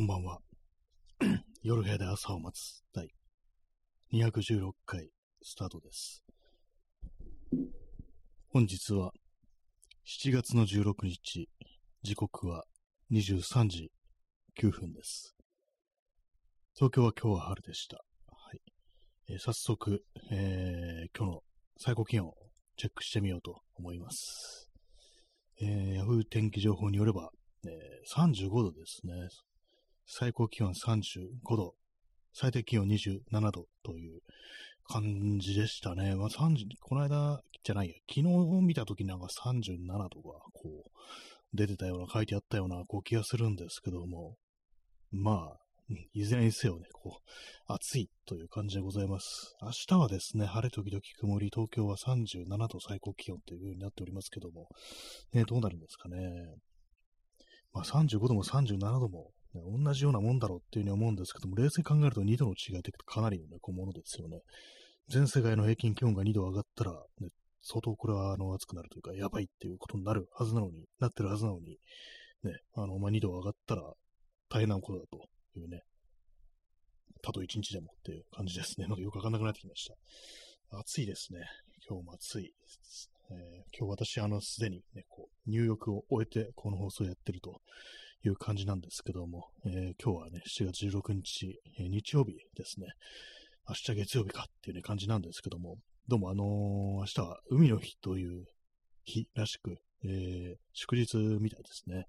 こんばんは。夜部屋で朝を待つ第216回スタートです。本日は7月の16日、時刻は23時9分です。東京は今日は春でした。はいえー早速、えー今日の最高気温をチェックしてみようと思います。えー、Yahoo 天気情報によれば、えー35度ですね。最高気温35度、最低気温27度という感じでしたね。まあ、30この間じゃないや、昨日見た時なんか37度がこう出てたような、書いてあったようなこう気がするんですけども、まあ、いずれにせよね、こう、暑いという感じでございます。明日はですね、晴れ時々曇り、東京は37度最高気温という風になっておりますけども、ね、どうなるんですかね。まあ、35度も37度も、同じようなもんだろうっていうふうに思うんですけども、冷静に考えると2度の違いってかなりの、ね、こうものですよね。全世界の平均気温が2度上がったら、ね、相当これはあの暑くなるというか、やばいっていうことになるはずなのに、なってるはずなのに、ね、あの、まあ、2度上がったら大変なことだというね、たと1日でもっていう感じですね。なんかよくわかんなくなってきました。暑いですね。今日も暑い。えー今日私、あの、すでにね、こう、入浴を終えて、この放送をやってるという感じなんですけども、えー今日はね、7月16日、えー日曜日ですね。明日月曜日かっていうね、感じなんですけども、どうもあのー明日は海の日という日らしく、えー祝日みたいですね。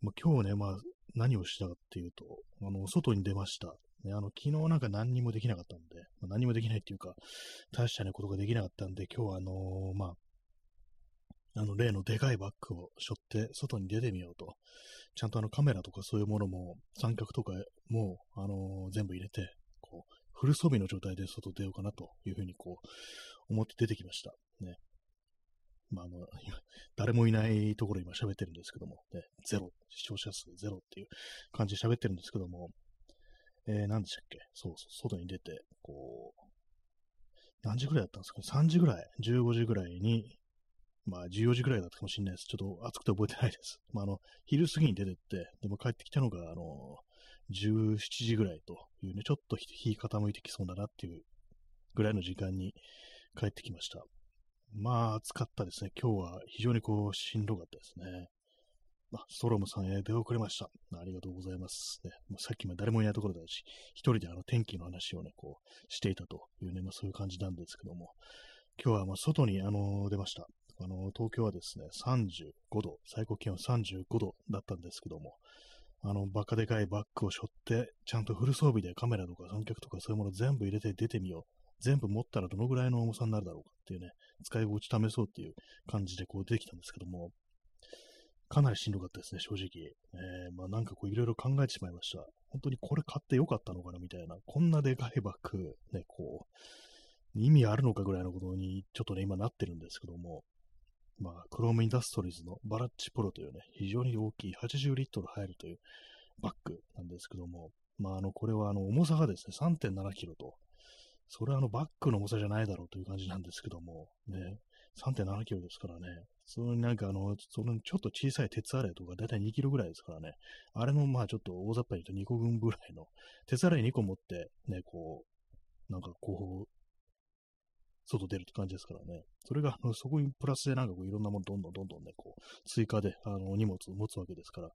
まあ、今日ね、まあ、何をしたかっていうと、あの、外に出ました。ね、あの、昨日なんか何にもできなかったんで、まあ、何もできないっていうか、大したね、ことができなかったんで、今日はあのーまあ、あの、例のでかいバッグを背負って外に出てみようと。ちゃんとあのカメラとかそういうものも、三脚とかも、あのー全部入れて、こう、フル装備の状態で外出ようかなというふうにこう、思って出てきました。ね。まあ、あの、誰もいないところ今喋ってるんですけども、ね、ゼロ、視聴者数ゼロっていう感じで喋ってるんですけども、えー、何でしたっけ？そうそう、外に出て、こう、何時ぐらいだったんですか ?3 時ぐらい、15時ぐらいに、まあ14時ぐらいだったかもしれないです。ちょっと暑くて覚えてないです。まああの、昼過ぎに出てって、でも帰ってきたのが、あの、17時ぐらいというね、ちょっと日傾いてきそうだなっていうぐらいの時間に帰ってきました。まあ暑かったですね。今日は非常にこう、しんどかったですね。あ、ストロムさんへ出遅れました。ありがとうございます。ね、もうさっきまで誰もいないところだし、一人であの天気の話をね、こう、していたというね、まあそういう感じなんですけども、今日はま外にあの出ました。あの、東京はですね、35度、最高気温35度だったんですけども、あの、バカでかいバッグを背負って、ちゃんとフル装備でカメラとか三脚とかそういうもの全部入れて出てみよう。全部持ったらどのぐらいの重さになるだろうかっていうね、使い心地試そうっていう感じでこう出てきたんですけども、かなりしんどかったですね、正直。えー、まあなんかこういろいろ考えてしまいました。本当にこれ買ってよかったのかなみたいな。こんなでかいバッグ、ね、こう、意味あるのかぐらいのことにちょっとね、今なってるんですけども、まあ、クロームインダストリーズのバラッチプロというね、非常に大きい80リットル入るというバッグなんですけども、まあ、あの、これはあの、重さがですね、3.7キロと、それはあの、バッグの重さじゃないだろうという感じなんですけども、ね、3.7キロですからね、そのなんかあの、そのちょっと小さい鉄アレイとか、だいたい2キロぐらいですからね、あれのまあちょっと大雑把に言うと2個分ぐらいの、鉄アレイ2個持って、ね、こう、なんかこう、外出るって感じですからね。それが、そこにプラスでなんかこういろんなものどんどんどんどんね、こう、追加で、あの、荷物を持つわけですから、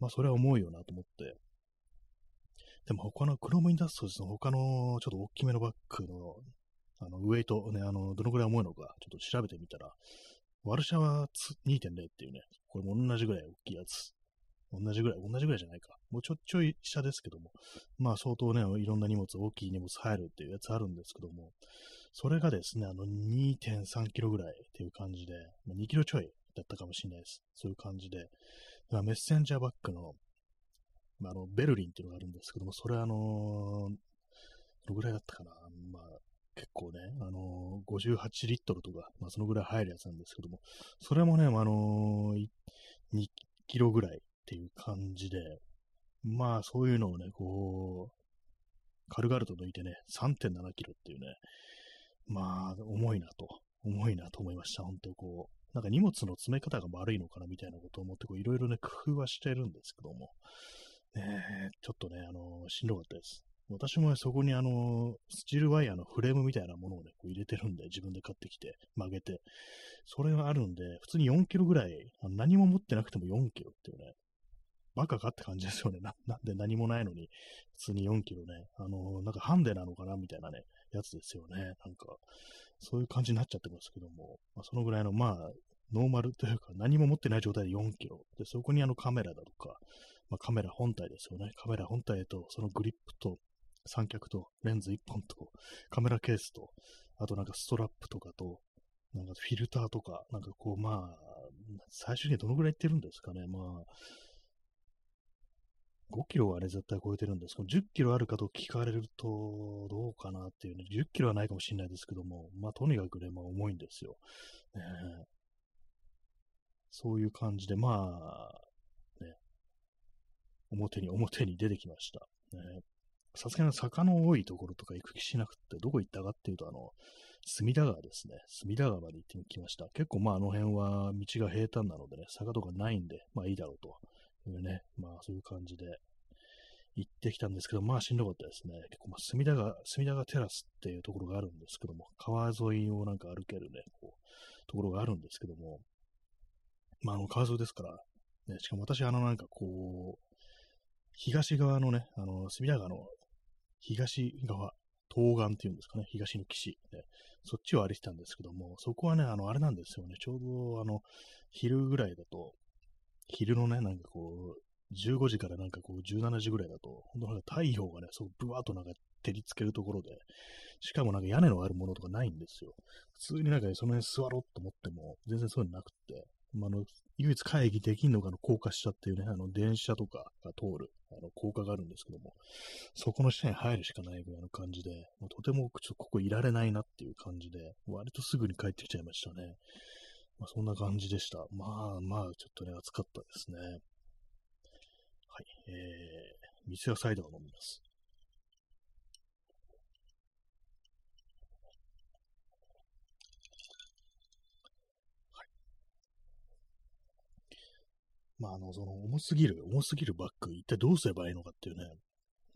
まあそれは重いよなと思って。でも他のクロームインダストリーズの他のちょっと大きめのバッグの、あの、ウェイトね、あの、どのくらい重いのか、ちょっと調べてみたら、ワルシャワ2.0っていうね、これも同じぐらい大きいやつ。同じぐらい、同じぐらいじゃないか。もうちょちょい下ですけども、まあ相当ね、いろんな荷物、大きい荷物入るっていうやつあるんですけども、それがですね、あの2.3キロぐらいっていう感じで、ま2キロちょいだったかもしれないです。そういう感じで、まあメッセンジャーバッグの、まあ、あのベルリンっていうのがあるんですけども、それあのーどのぐらいだったかな。まあ結構ね、あのー58リットルとか、まあそのぐらい入るやつなんですけども、それもね、まあのー2キロぐらいっていう感じで、まあそういうのをね、こう、軽々と抜いてね、3.7キロっていうね、まあ重いなと、重いなと思いました、本当こう、なんか荷物の詰め方が悪いのかなみたいなことを思って、こういろいろね、工夫はしてるんですけども、えー、ちょっとね、あのー、しんどかったです。私もねそこにあの、スチールワイヤーのフレームみたいなものをね、こう入れてるんで、自分で買ってきて、曲げて、それがあるんで、普通に4キロぐらい、何も持ってなくても4キロっていうね、バカかって感じですよね。な、なんで何もないのに、普通に4キロね、あの、なんかハンデなのかなみたいなね、やつですよね。なんか、そういう感じになっちゃってますけども、まあ、そのぐらいの、まあ、ノーマルというか、何も持ってない状態で4キロ。で、そこにあのカメラだとか、まあ、カメラ本体ですよね。カメラ本体と、そのグリップと、三脚と、レンズ1本と、カメラケースと、あとなんかストラップとかと、なんかフィルターとか、なんかこう、まあ、最終的にどのぐらいいってるんですかね。まあ、5キロはね、絶対超えてるんですけど、10キロあるかと聞かれると、どうかなっていうね、10キロはないかもしれないですけども、まあ、とにかくね、まあ、重いんですよ。ね、そういう感じで、まあ、ね、表に、表に出てきました。さすがに坂の多いところとか行く気しなくて、どこ行ったかっていうと、あの、隅田川ですね。隅田川まで行ってきました。結構まああの辺は道が平坦なのでね、坂とかないんで、まあいいだろうというね、まあそういう感じで行ってきたんですけど、まあしんどかったですね。結構まあ隅田川、隅田川テラスっていうところがあるんですけども、川沿いをなんか歩けるね、こう、ところがあるんですけども、まああの川沿いですから、ね、しかも私あのなんかこう、東側のね、あの、隅田川の東側、東岸っていうんですかね、東の岸、ね、そっちを歩いてたんですけども、そこはね、あの、あれなんですよね、ちょうど、あの、昼ぐらいだと、昼のね、なんかこう、15時からなんかこう、17時ぐらいだと、本当なんか太陽がね、そう、ぶわっとなんか照りつけるところで、しかもなんか屋根のあるものとかないんですよ。普通になんかその辺座ろうと思っても、全然そういうのなくって、まあ、の、唯一会議できんのがの高架下っていうね、あの、電車とかが通る、あの、高架があるんですけども、そこの下に入るしかないぐらいの感じで、まあ、とてもちょっとここいられないなっていう感じで、割とすぐに帰ってきちゃいましたね。まあ、そんな感じでした。まあまあ、ちょっとね、暑かったですね。はい。えー、水やサイダーを飲みます。はいまあ、あの、その、重すぎる、重すぎるバッグ、一体どうすればいいのかっていうね。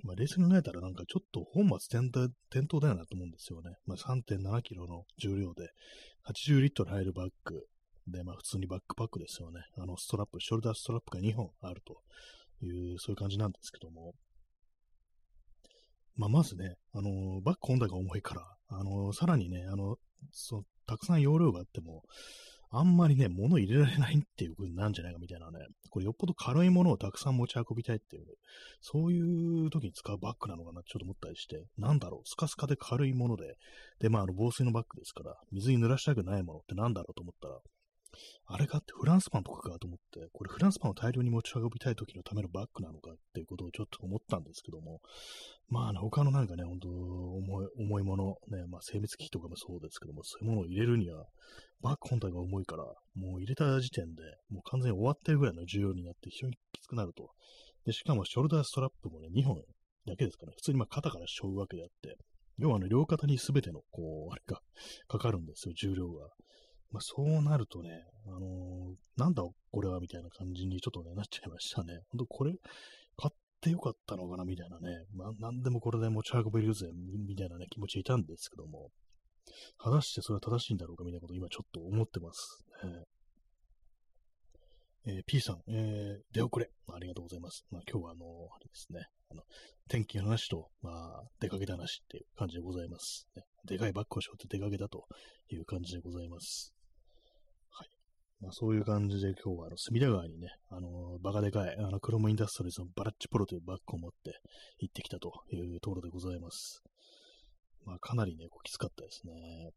まあ、冷静に考えたらなんかちょっと本末転倒転倒だよなと思うんですよね。まあ、3.7キロの重量で、80リットル入るバッグで、まあ、普通にバックパックですよね。あの、ストラップ、ショルダーストラップが2本あるという、そういう感じなんですけども。まあ、まずね、あの、バッグ本体が重いから、あの、さらにね、あの、そたくさん容量があっても、あんまりね、物入れられないっていう風になんじゃないかみたいなね、これよっぽど軽いものをたくさん持ち運びたいっていう、そういう時に使うバッグなのかなちょっと思ったりして、なんだろう、スカスカで軽いもので、で、まあ、あの、防水のバッグですから、水に濡らしたくないものってなんだろうと思ったら、あれかってフランスパンとかかと思って、これフランスパンを大量に持ち運びたい時のためのバッグなのかっていうことをちょっと思ったんですけども、まあね、他のなんかね、ほんと重い、重いもの、ね、まあ精密機器とかもそうですけども、そういうものを入れるには、バッグ本体が重いから、もう入れた時点で、もう完全に終わってるぐらいの重量になって非常にきつくなると。で、しかもショルダーストラップもね、2本だけですから、ね、普通にまあ肩から背負うわけであって、要はあの両肩に全ての、こう、あれがかかるんですよ、重量が。まあ、そうなるとね、あのー、なんだこれはみたいな感じにちょっとね、なっちゃいましたね。ほんとこれ、買ってよかったのかなみたいなね、まあ、なんでもこれで持ち運べるぜ、みたいなね、気持ちいたんですけども、果たしてそれは正しいんだろうかみたいなことを今ちょっと思ってますね。えー、P さん、えー、出遅れ。ありがとうございます。まあ、今日はあの、あれですね、あの、天気の話と、まあ、出かけた話っていう感じでございます。ね、でかいバッグを背負って出かけたという感じでございます。まあ、そういう感じで今日はあの隅田川にね、あのバカでかい、あのクロムインダストリーズのバラッチプロというバッグを持って行ってきたというところでございます。まあ、かなりね、こうきつかったですね。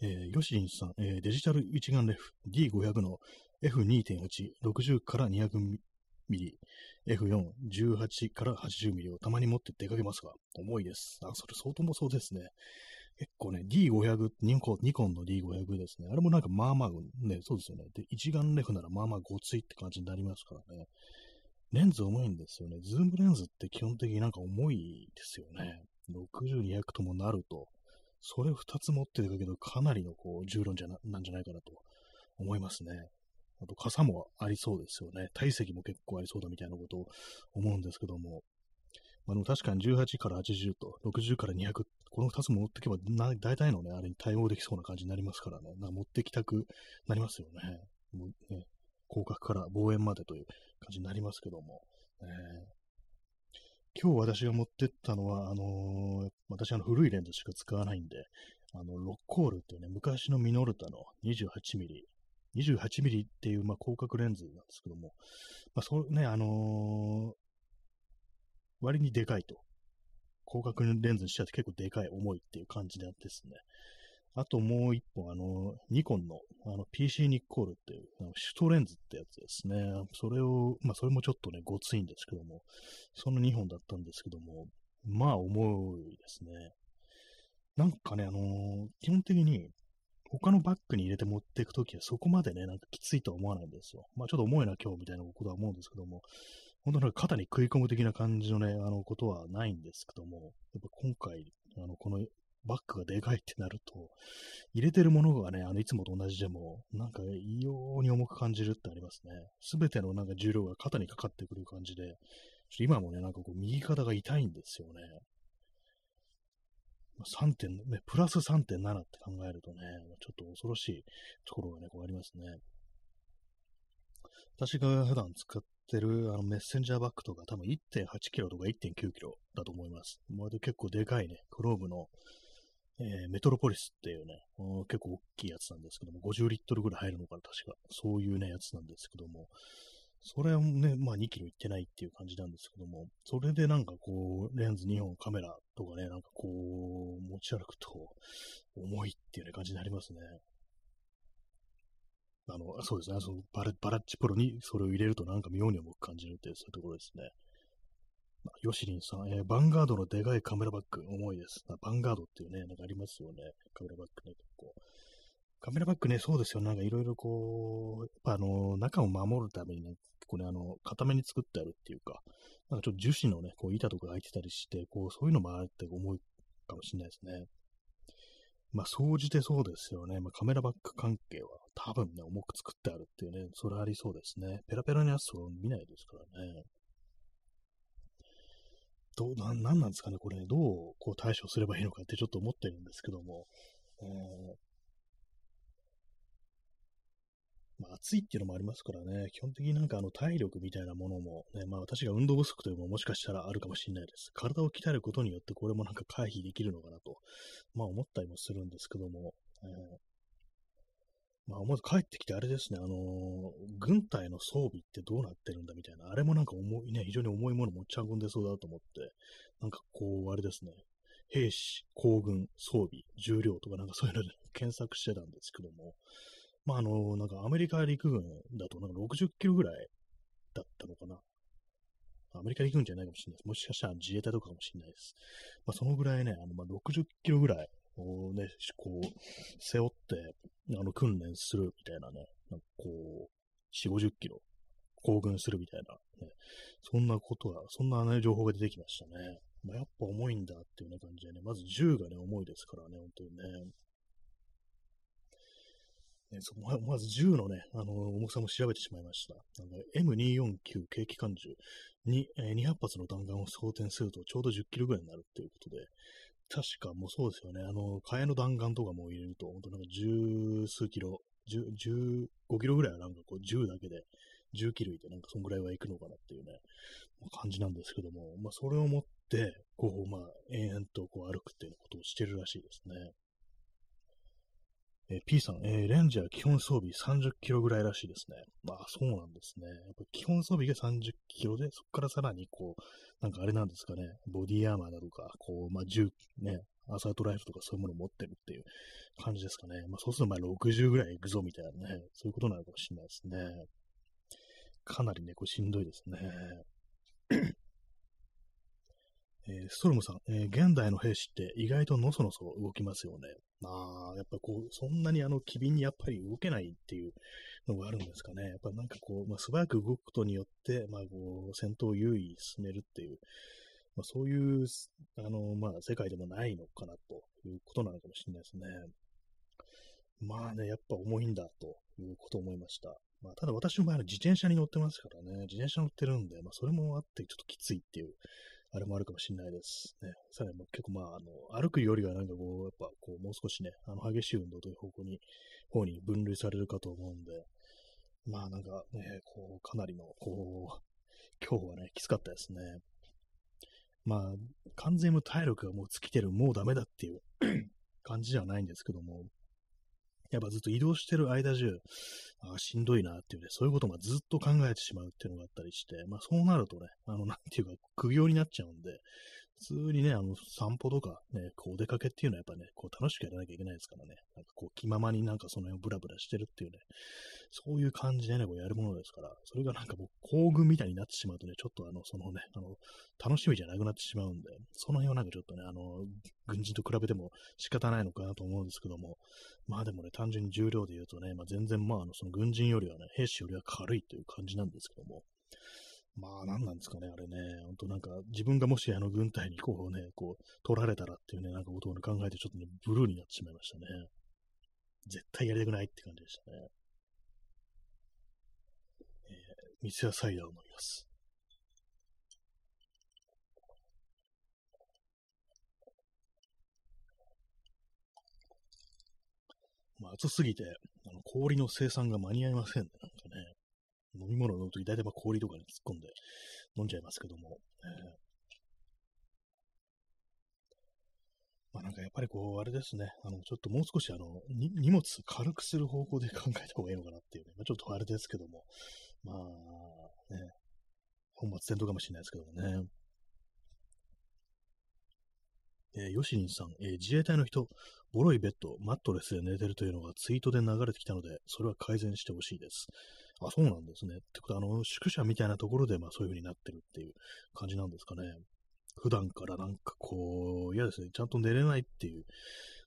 えー、ヨシリンさん、えー、デジタル一眼レフ D500 の F2.8、60から200ミリ、F4、18から80ミリをたまに持って出かけますが、重いです。あ、それ相当もそうですね。結構ね、D500、ニコ、ニコンの D500 ですね。あれもなんかまあまあ、ね、そうですよね。で、一眼レフならまあまあごついって感じになりますからね。レンズ重いんですよね。ズームレンズって基本的になんか重いですよね。60、200ともなると、それ2つ持ってるだけでかなりのこう重量じゃな、なんじゃないかなと思いますね。あと傘もありそうですよね。体積も結構ありそうだみたいなことを思うんですけども、まあ、でも確かに18から80と60から200っ、この2つ持ってけばな、大体のね、あれに対応できそうな感じになりますからね、なんか持ってきたくなりますよね。もうね広角から望遠までという感じになりますけども。えー、今日私が持ってったのは、あのー、私あの古いレンズしか使わないんで、あの、ロッコールっていうね、昔のミノルタの 28mm、28mm っていう、まあ、広角レンズなんですけども、まあ、そうね、あのー、割にでかいと。広角レンズにして結構でかい、重いっていう感じであってですね。あともう一本、あの、ニコンの、あの、PC ニッコールっていう、あのシュトレンズってやつですね。それを、まあ、それもちょっとね、ごついんですけども、その2本だったんですけども、まあ、重いですね。なんかね、あのー、基本的に、他のバッグに入れて持っていくときはそこまでね、なんかきついとは思わないんですよ。まあちょっと重いな今日みたいなことは思うんですけども、本当なんか肩に食い込む的な感じのね、あのことはないんですけども、やっぱ今回、あの、このバッグがでかいってなると、入れてるものがね、あの、いつもと同じでも、なんか異様に重く感じるってありますね。すべてのなんか重量が肩にかかってくる感じで、今もね、なんかこう、右肩が痛いんですよね。3点、ね、プラス3.7って考えるとね、ちょっと恐ろしいところがね、こうありますね。私が普段使ってるあのメッセンジャーバッグとか多分1.8キロとか1.9キロだと思います。まあ、結構でかいね、クローブの、えー、メトロポリスっていうね、結構大きいやつなんですけども、50リットルぐらい入るのかな、確か。そういうね、やつなんですけども、それはね、まあ2キロいってないっていう感じなんですけども、それでなんかこう、レンズ2本カメラとかね、なんかこう、持ち歩くと重いっていうね、感じになりますね。あの、そうですね、そのバラバラッチプロにそれを入れるとなんか妙に重く感じるっていう、そういうところですね。まあ、ヨシリンさん、えー、バンガードのでかいカメラバッグ、重いです。バンガードっていうね、なんかありますよね。カメラバッグね、結構。カメラバッグね、そうですよ。なんかいろいろこう、やっぱあの、中を守るためにね、これあの、固めに作ってあるっていうか、なんかちょっと樹脂のね、こう板とか入ってたりして、こう、そういうのもあって思うかもしれないですね。まあ、総じてそうですよね。まあ、カメラバッグ関係は多分ね、重く作ってあるっていうね、それありそうですね。ペラペラのやつを見ないですからね。どう、な、なんなんですかね、これ、ね、どうこう対処すればいいのかってちょっと思ってるんですけども、えー、まあ、暑いっていうのもありますからね、基本的になんかあの体力みたいなものも、ね、まあ私が運動不足というのももしかしたらあるかもしれないです。体を鍛えることによってこれもなんか回避できるのかなと、まあ思ったりもするんですけども、えー、まあ思わず帰ってきてあれですね、あのー、軍隊の装備ってどうなってるんだみたいな、あれもなんか重いね、非常に重いもの持ち運んでそうだと思って、なんかこう、あれですね、兵士、行軍、装備、重量とかなんかそういうので検索してたんですけども、まあ、あの、なんかアメリカ陸軍だとなんか60キロぐらいだったのかな。アメリカ陸軍じゃないかもしれないです。もしかしたら自衛隊とかかもしれないです。まあ、そのぐらいね、あの、まあ、60キロぐらいをね、こう、背負って、あの、訓練するみたいなね、なんかこう、4、50キロ、行軍するみたいな、ね、そんなことは、そんなね、情報が出てきましたね。まあ、やっぱ重いんだっていうね、感じでね、まず銃がね、重いですからね、本当にね。ね、そ思わず銃のね、あの重さも調べてしまいました。M249 軽機関銃に、えー、200発の弾丸を装填するとちょうど10キロぐらいになるっていうことで、確かもうそうですよね、あの、替えの弾丸とかも入れると、本当なんか十数キロ、十、十五キロぐらいはなんかこう銃だけで、銃器類でなんかそんぐらいはいくのかなっていうね、感じなんですけども、まあそれを持って、こう、まあ、延々とこう歩くっていうことをしてるらしいですね。えー、P さん、えー、レンジャー基本装備30キロぐらいらしいですね。まあ、そうなんですね。やっぱ基本装備が30キロで、そこからさらにこう、なんかあれなんですかね、ボディアーマーだとか、こう、まあ、銃、ね、アサートライフとかそういうものを持ってるっていう感じですかね。まあ、そうするとまあ60ぐらいいくぞみたいなね、そういうことなのかもしれないですね。かなりね、こうしんどいですね。えー、ストロムさん、えー、現代の兵士って意外とのそのそ動きますよね。まあ、やっぱこう、そんなにあの、機敏にやっぱり動けないっていうのがあるんですかね。やっぱなんかこう、まあ、素早く動くことによって、まあこう、戦闘を優位進めるっていう、まあそういう、あの、まあ世界でもないのかなということなのかもしれないですね。まあね、やっぱ重いんだということを思いました。まあ、ただ私の場合は自転車に乗ってますからね、自転車乗ってるんで、まあ、それもあってちょっときついっていう、あれもあるかもしれないです。ね。さらに結構まあ、あの、歩くよりはなんかこう、やっぱこう、もう少しね、あの、激しい運動という方向に、方に分類されるかと思うんで、まあなんかね、こう、かなりの、こう、今日はね、きつかったですね。まあ、完全無体力がもう尽きてる、もうダメだっていう 感じじゃないんですけども、やっぱずっと移動してる間中、あしんどいなっていうね、そういうことがずっと考えてしまうっていうのがあったりして、まあそうなるとね、あの、なんていうか、苦行になっちゃうんで、普通にね、あの、散歩とかね、こうお出かけっていうのはやっぱね、こう楽しくやらなきゃいけないですからね、なんかこう気ままになんかその辺をブラブラしてるっていうね、そういう感じでね、こうやるものですから、それがなんかもう行軍みたいになってしまうとね、ちょっとあの、そのね、あの、楽しみじゃなくなってしまうんで、その辺はなんかちょっとね、あの、軍人と比べても仕方ないのかなと思うんですけども、まあでもね、単純に重量で言うとね、まあ全然まあ、あの、その軍人よりはね、兵士よりは軽いという感じなんですけども、まあ、何なんですかね、あれね。本当なんか、自分がもしあの軍隊にこうね、こう、取られたらっていうね、なんかことを考えて、ちょっとね、ブルーになってしまいましたね。絶対やりたくないって感じでしたね。えー、水やサイダーを飲みます。まあ、暑すぎて、あの氷の生産が間に合いません、ね。飲み物を飲むとき、大体まあ氷とかに突っ込んで飲んじゃいますけども、えー、まあなんかやっぱりこう、あれですね、あの、ちょっともう少しあの、荷物軽くする方向で考えた方がいいのかなっていうね、まあ、ちょっとあれですけども、まあ、ね、本末転倒かもしれないですけどもね。えー、ヨシニンさん、えー、自衛隊の人、ボロいベッド、マットレスで寝てるというのがツイートで流れてきたので、それは改善してほしいです。あ、そうなんですね。ってことは、あの、宿舎みたいなところで、まあそういう風になってるっていう感じなんですかね。普段からなんかこう、嫌ですね。ちゃんと寝れないっていう。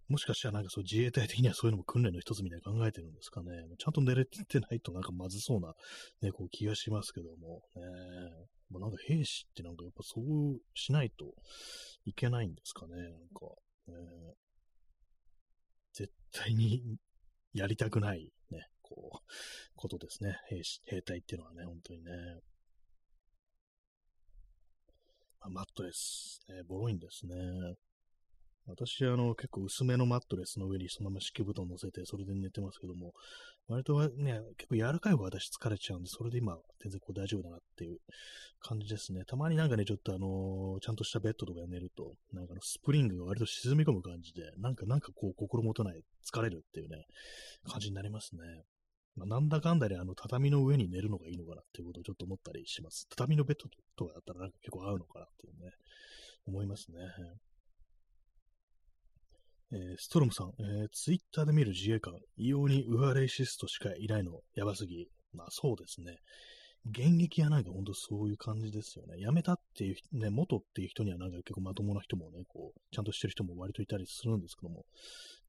もしかしたらなんかそう自衛隊的にはそういうのも訓練の一つみたいに考えてるんですかね。ちゃんと寝れてないとなんかまずそうな、ね、こう気がしますけども。ね、まあ、なんか兵士ってなんかやっぱそうしないといけないんですかね。なんか、ね、絶対に やりたくないね、こう、ことですね。兵士、兵隊っていうのはね、本当にね。まあ、マットレス、ね、ボロいんですね。私、あの、結構薄めのマットレスの上にそのまま敷布団乗せて、それで寝てますけども、割とね、結構柔らかい方が私疲れちゃうんで、それで今、全然こう大丈夫だなっていう感じですね。たまになんかね、ちょっとあのー、ちゃんとしたベッドとかで寝ると、なんかのスプリングが割と沈み込む感じで、なんか、なんかこう、心もとない、疲れるっていうね、感じになりますね。まあ、なんだかんだであの畳の上に寝るのがいいのかなっていうことをちょっと思ったりします。畳のベッドとかだったらなんか結構合うのかなっていうね、思いますね。えー、ストロムさん、えー、ツイッターで見る自衛官、異様にウアレイシストしかいないの、やばすぎ。まあそうですね。現役はなんかほんとそういう感じですよね。辞めたっていう、ね、元っていう人にはなんか結構まともな人もね、こう、ちゃんとしてる人も割といたりするんですけども、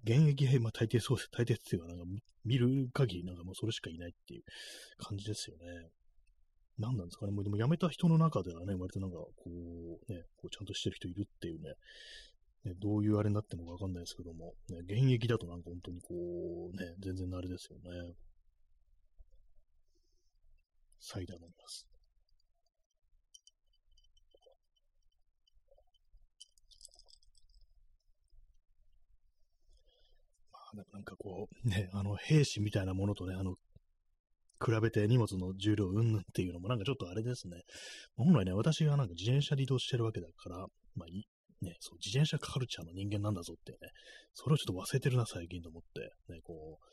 現役は、まあ大抵そうです。大抵っていうかなんか見る限りなんかもうそれしかいないっていう感じですよね。何なんですかね。もうでも辞めた人の中ではね、割となんかこう、ね、こうちゃんとしてる人いるっていうね、ね、どういうあれになってもわかんないですけども、ね、現役だとなんか本当にこう、ね、全然あれですよね。サイダー飲みます。まあ、なんかこう、ね、あの、兵士みたいなものとね、あの、比べて荷物の重量うんぬんっていうのもなんかちょっとあれですね。本来ね、私がなんか自転車で移動してるわけだから、まあいね、そう、自転車カルチャーの人間なんだぞってね、それをちょっと忘れてるな、最近と思って、ね、こう、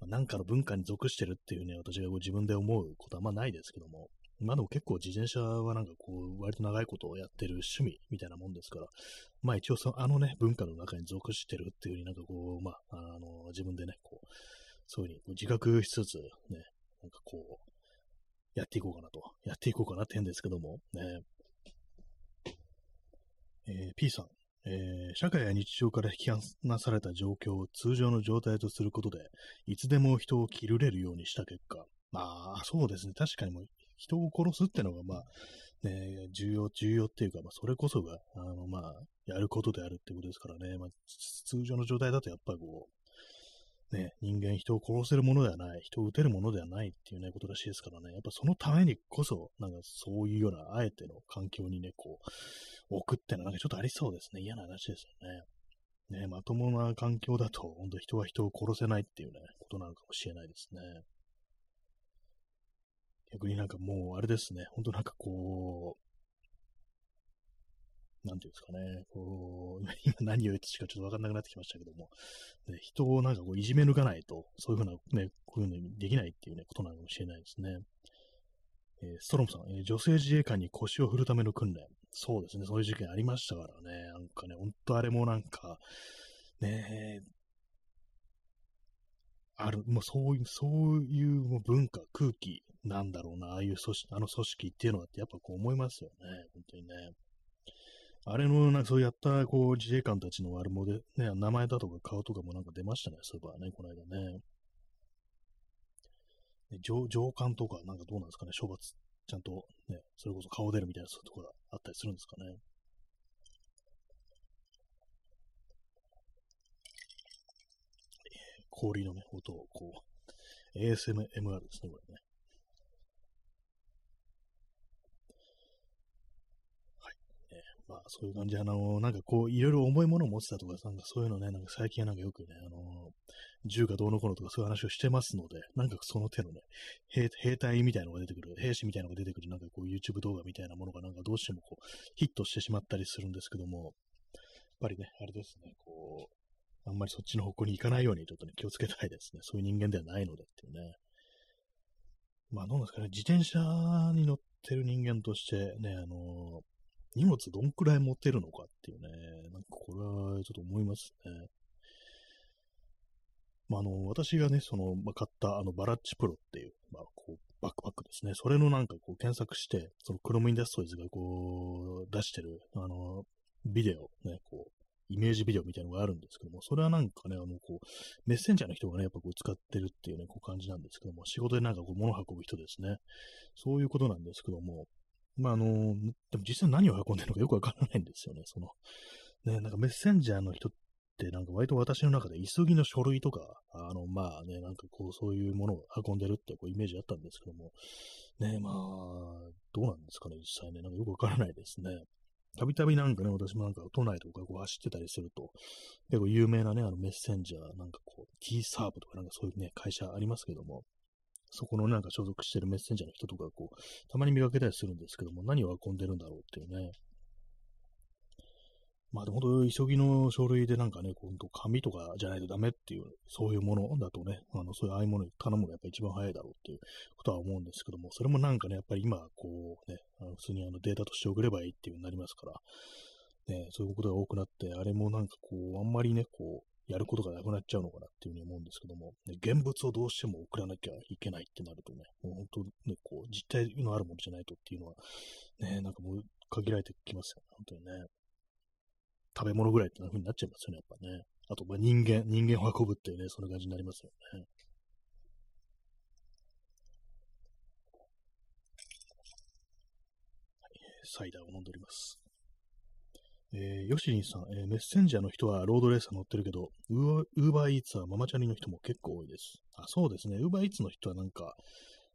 まあ、なんかの文化に属してるっていうね、私がこう自分で思うことはあんまないですけども、まあでも結構自転車はなんかこう、割と長いことをやってる趣味みたいなもんですから、まあ一応その、あのね、文化の中に属してるっていうふうになんかこう、まあ、あの、自分でね、こう、そういうふうに自覚しつつ、ね、なんかこう、やっていこうかなと、やっていこうかなって変ですけども、ね、えー、P さん、えー、社会や日常から引き離された状況を通常の状態とすることで、いつでも人を切るれるようにした結果、まあ、そうですね。確かにもう人を殺すってのが、まあ、ね、重要、重要っていうか、まあ、それこそが、あの、まあ、やることであるってことですからね。まあ、通常の状態だとやっぱりこう、ね、人間人を殺せるものではない、人を撃てるものではないっていうね、ことらしいですからね、やっぱそのためにこそ、なんかそういうような、あえての環境にね、こう、置くってのはなんかちょっとありそうですね。嫌な話ですよね。ね、まともな環境だと、本当人は人を殺せないっていうね、ことなのかもしれないですね。逆になんかもう、あれですね、本当なんかこう、なんていうんですかね、こう、今何を言ってしかちょっとわかんなくなってきましたけども、ね、人をなんかこういじめ抜かないと、そういうふうな、ね、こういうのにできないっていうね、ことなのかもしれないですね。えー、ストロムさん、えー、女性自衛官に腰を振るための訓練。そうですね、そういう事件ありましたからね。なんかね、ほんとあれもなんか、ねある、もうそういう、そういう文化、空気なんだろうな、ああいう組織、あの組織っていうのはってやっぱこう思いますよね、本当にね。あれの、なんかそうやった、こう、自衛官たちのあれもで、ね、名前だとか顔とかもなんか出ましたね、そういえばね、この間ね。上上官とか、なんかどうなんですかね、処罰、ちゃんとね、それこそ顔出るみたいなそういうところがあったりするんですかね。氷のね、音をこう、ASMR ですね、これね。まあ、そういう感じで、あの、なんかこう、いろいろ重いものを持ってたとか、なんかそういうのね、なんか最近はなんかよくね、あの、銃がどうのこうのとかそういう話をしてますので、なんかその手のね、兵兵隊みたいなのが出てくる、兵士みたいなのが出てくる、なんかこう YouTube 動画みたいなものがなんかどうしてもこう、ヒットしてしまったりするんですけども、やっぱりね、あれですね、こう、あんまりそっちの方向に行かないようにちょっとね、気をつけたいですね。そういう人間ではないのでっていうね。まあ、どうですかね、自転車に乗ってる人間として、ね、あの荷物どんくらい持てるのかっていうね、なんかこれはちょっと思いますね。まあ、あの、私がね、その、まあ、買ったあのバラッチプロっていう、まあ、こう、バックパックですね。それのなんかこう検索して、そのクロムインダストリーズがこう出してる、あの、ビデオ、ね、こう、イメージビデオみたいなのがあるんですけども、それはなんかね、あの、こう、メッセンジャーの人がね、やっぱこう使ってるっていうね、こう感じなんですけども、仕事でなんかこう物運ぶ人ですね。そういうことなんですけども、まあ、あの、でも実際何を運んでるのかよくわからないんですよね。その、ね、なんかメッセンジャーの人ってなんか割と私の中で急ぎの書類とか、あの、まあね、なんかこうそういうものを運んでるってこうイメージあったんですけども、ね、まあ、どうなんですかね、実際ね、なんかよくわからないですね。たびたびなんかね、私もなんか都内とかこう走ってたりすると、結構有名なね、あのメッセンジャー、なんかこう、T サーブとかなんかそういうね、会社ありますけども、そこのなんか所属してるメッセンジャーの人とかこう、たまに見かけたりするんですけども、何を運んでるんだろうっていうね。まあ、でも本当、急ぎの書類でなんかね、こう紙とかじゃないとダメっていう、そういうものだとね、あのそういうああいうものに頼むのがやっぱ一番早いだろうっていうことは思うんですけども、それもなんかね、やっぱり今、こうね、あの普通にあのデータとして送ればいいっていう風になりますから、ね、そういうことが多くなって、あれもなんかこう、あんまりね、こう、やることがなくなっちゃうのかなっていうふうに思うんですけども、ね、現物をどうしても送らなきゃいけないってなるとね、もう本当ね、こう、実体のあるものじゃないとっていうのは、ね、なんかもう限られてきますよね、本当にね。食べ物ぐらいってな風になっちゃいますよね、やっぱね。あと、まあ、人間、人間を運ぶっていうね、そんな感じになりますよね。はい、サイダーを飲んでおります。えー、ヨシリンさん、えー、メッセンジャーの人はロードレーサー乗ってるけど、ウーバーイーツはママチャリの人も結構多いです。あ、そうですね。ウーバーイーツの人はなんか、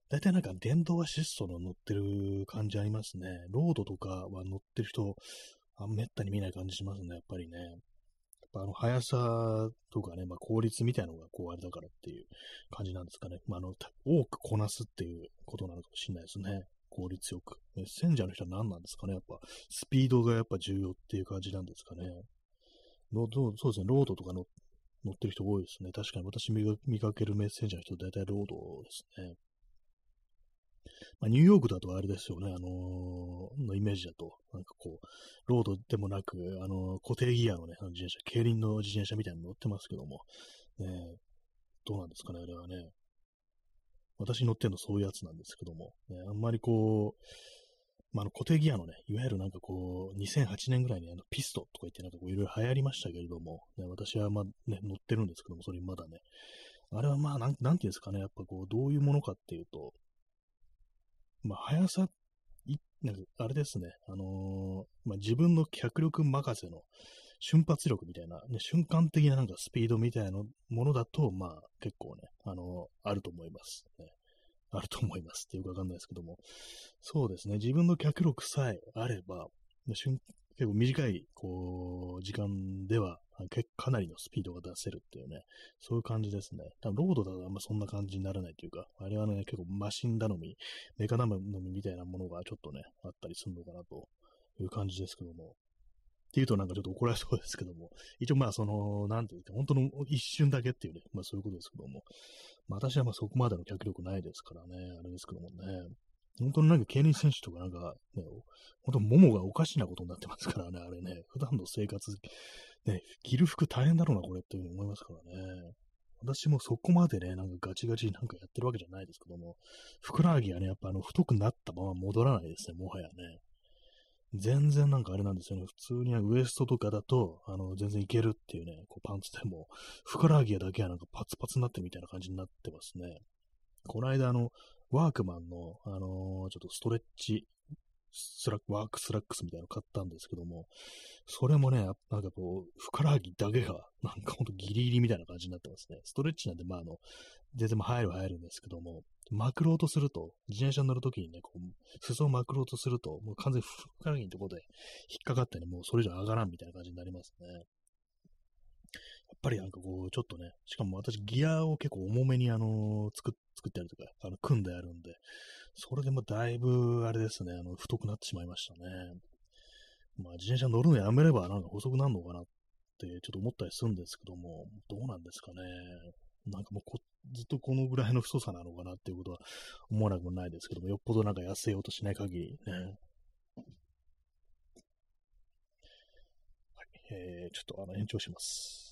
大体なんか電動アシストの乗ってる感じありますね。ロードとかは乗ってる人、あめったに見ない感じしますね、やっぱりね。やっぱあの、速さとかね、まあ、効率みたいなのがこうあれだからっていう感じなんですかね。まあ、あの、多くこなすっていうことなのかもしれないですね。効率よく。メッセンジャーの人は何なんですかねやっぱ、スピードがやっぱ重要っていう感じなんですかね。ロード、そうですね、ロードとか乗ってる人多いですね。確かに私見かけるメッセンジャーの人、大体ロードですね。まあ、ニューヨークだとあれですよね、あのー、のイメージだと、なんかこう、ロードでもなく、あのー、固定ギアのね、あの自転車、競輪の自転車みたいに乗ってますけども、ね、どうなんですかね、あれはね。私乗ってるのそういうやつなんですけども、ね、あんまりこう、まあ、の固定ギアのね、いわゆるなんかこう、2008年ぐらいにあのピストとか言ってなんかこういろいろ流行りましたけれども、ね、私はまあね、乗ってるんですけども、それまだね、あれはまあなん、なんていうんですかね、やっぱこう、どういうものかっていうと、まあ、速さ、いなんかあれですね、あのー、まあ、自分の脚力任せの瞬発力みたいな、ね、瞬間的ななんかスピードみたいなものだと、まあ結構ね、あの、あると思います。ね、あると思いますっていうかわかんないですけども、そうですね、自分の脚力さえあれば、瞬結構短い、こう、時間では、かなりのスピードが出せるっていうね、そういう感じですね。多分ロードだとあんまそんな感じにならないというか、あれはね、結構マシン頼み、メカ頼みみたいなものがちょっとね、あったりするのかなという感じですけども。っていうとなんかちょっと怒られそうですけども、一応まあその、なんていうか、本当の一瞬だけっていうね、まあそういうことですけども、まあ、私はまあそこまでの脚力ないですからね、あれですけどもね。本当になんか競輪選手とかなんか、ね、本当ももがおかしなことになってますからね、あれね、普段の生活、ね、着る服大変だろうな、これっていうふうに思いますからね。私もそこまでね、なんかガチガチなんかやってるわけじゃないですけども、ふくらはぎがね、やっぱあの、太くなったまま戻らないですね、もはやね。全然なんかあれなんですよね。普通にウエストとかだと、あの、全然いけるっていうね、こうパンツでも、ふくらはぎだけはなんかパツパツになってみたいな感じになってますね。この間、あの、ワークマンの、あのー、ちょっとストレッチ、スラック、ワークスラックスみたいなの買ったんですけども、それもね、なんかこう、ふくらはぎだけが、なんかほんとギリギリみたいな感じになってますね。ストレッチなんで、まあ、あの、全然入る入るんですけども、まくろうとすると、自転車に乗るときにね、こう、裾をまくろうとすると、もう完全にふくらはぎのところで引っかかってね、もうそれ以上上がらんみたいな感じになりますね。やっぱりなんかこう、ちょっとね、しかも私ギアを結構重めにあのー、作作ったりとか、あの、組んであるんで、それでもだいぶ、あれですね、あの、太くなってしまいましたね。まあ、自転車乗るのやめればなんか細くなるのかなってちょっと思ったりするんですけども、どうなんですかね。なんかもうこ、ずっとこのぐらいの太さなのかなっていうことは思わなくもないですけども、よっぽどなんか痩せようとしない限りね。はい、えー、ちょっとあの延長します。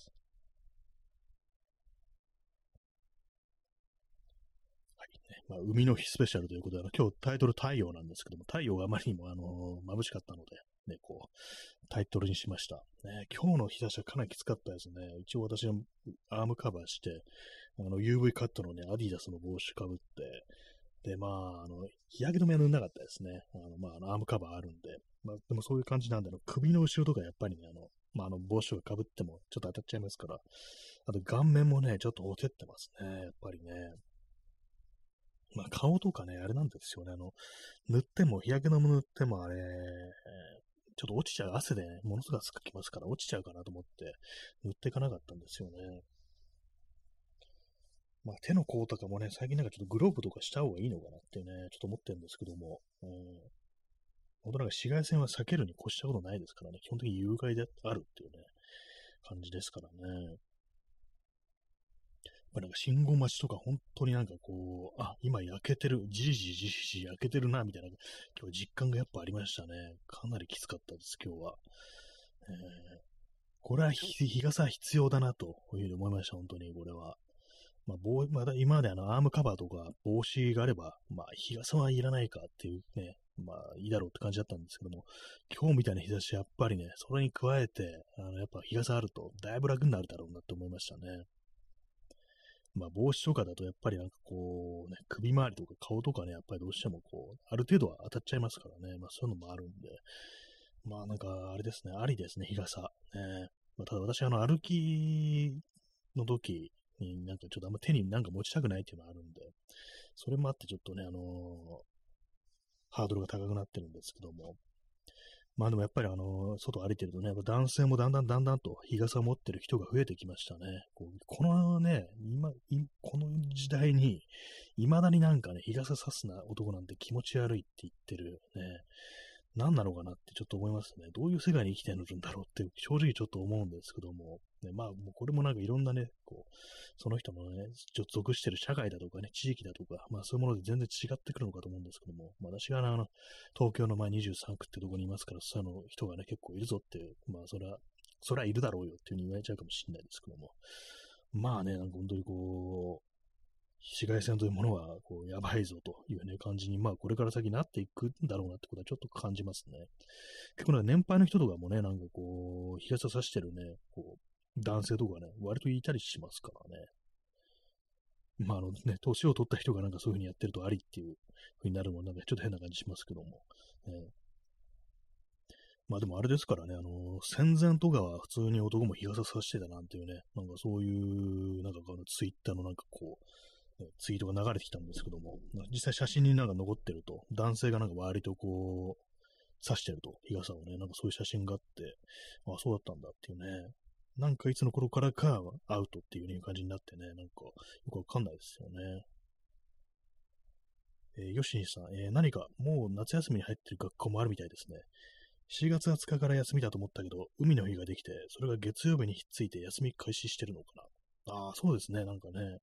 まあ、海の日スペシャルということで、あの今日タイトル太陽なんですけども、太陽があまりにもあの眩しかったので、ね、こう、タイトルにしました。ね、今日の日差しはかなりきつかったですね。一応私はアームカバーして、あの UV カットのね、アディダスの帽子かぶって、で、まあ、あの、日焼け止めは塗んなかったですね。あの、まあ、あのアームカバーあるんで。まあ、でもそういう感じなんで、あの、首の後ろとかやっぱりね、あの、まあ、あの、帽子とか被ってもちょっと当たっちゃいますから。あと、顔面もね、ちょっとほてってますね。やっぱりね。まあ、顔とかね、あれなんですよね。あの、塗っても、日焼け止め塗ってもあれ、ちょっと落ちちゃう、汗でね、ものすごくかきますから、落ちちゃうかなと思って、塗っていかなかったんですよね。まあ、手の甲とかもね、最近なんかちょっとグローブとかした方がいいのかなってね、ちょっと思ってるんですけども、うん。本当なんか紫外線は避けるに越したことないですからね、基本的に有害であるっていうね、感じですからね。ぱなんか信号待ちとか本当になんかこう、あ、今焼けてる、じりじりじりじり焼けてるな、みたいな、今日実感がやっぱありましたね。かなりきつかったです、今日は。えー、これは日傘必要だな、というふうに思いました、本当に、これは。まあ、帽まだ今まであのアームカバーとか帽子があれば、まあ、日傘はいらないかっていうね、まあ、いいだろうって感じだったんですけども、今日みたいな日差し、やっぱりね、それに加えて、あの、やっぱ日傘あると、だいぶ楽になるだろうなって思いましたね。まあ、帽子とかだとやっぱりなんかこう、ね、首周りとか顔とかね、やっぱりどうしてもこう、ある程度は当たっちゃいますからね。まあ、そういうのもあるんで。まあ、なんか、あれですね、ありですね、日傘。ねまあ、ただ私、あの、歩きの時になんかちょっとあんま手になんか持ちたくないっていうのがあるんで、それもあってちょっとね、あのー、ハードルが高くなってるんですけども、まあでもやっぱりあの、外歩いてるとね、男性もだんだんだんだんと日傘を持ってる人が増えてきましたね。こうこのね、今、この時代に、未だになんかね、日傘さすな男なんて気持ち悪いって言ってるね、何なのかなってちょっと思いますね。どういう世界に生きてるんだろうって正直ちょっと思うんですけども、ね、まあ、もうこれもなんかいろんなね、こう、その人のね、属してる社会だとかね、地域だとか、まあそういうもので全然違ってくるのかと思うんですけども、まあ、私があの、東京のまあ23区ってとこにいますから、その人がね、結構いるぞっていう、まあそれは、それはいるだろうよっていうふうに言われちゃうかもしれないですけども、まあね、なんか本当にこう、紫外線というものは、こう、やばいぞというね、感じに、まあ、これから先なっていくんだろうなってことはちょっと感じますね。結構なんか年配の人とかもね、なんかこう、日傘さしてるね、こう、男性とかね、割といたりしますからね。まあ、あのね、年を取った人がなんかそういう風にやってるとありっていう風になるのもなんかちょっと変な感じしますけども。ね、まあでもあれですからね、あの、戦前とかは普通に男も日傘さしてたなんていうね、なんかそういう、なんかあのツイッターのなんかこう、ツイートが流れてきたんですけども、実際写真になんか残ってると、男性がなんか割とこう、刺してると、日傘をね、なんかそういう写真があって、ああ、そうだったんだっていうね、なんかいつの頃からかアウトっていう、ね、感じになってね、なんかよくわかんないですよね。えー、ヨシニさん、えー、何かもう夏休みに入ってる学校もあるみたいですね。7月20日から休みだと思ったけど、海の日ができて、それが月曜日にひっついて休み開始してるのかな。ああ、そうですね、なんかね。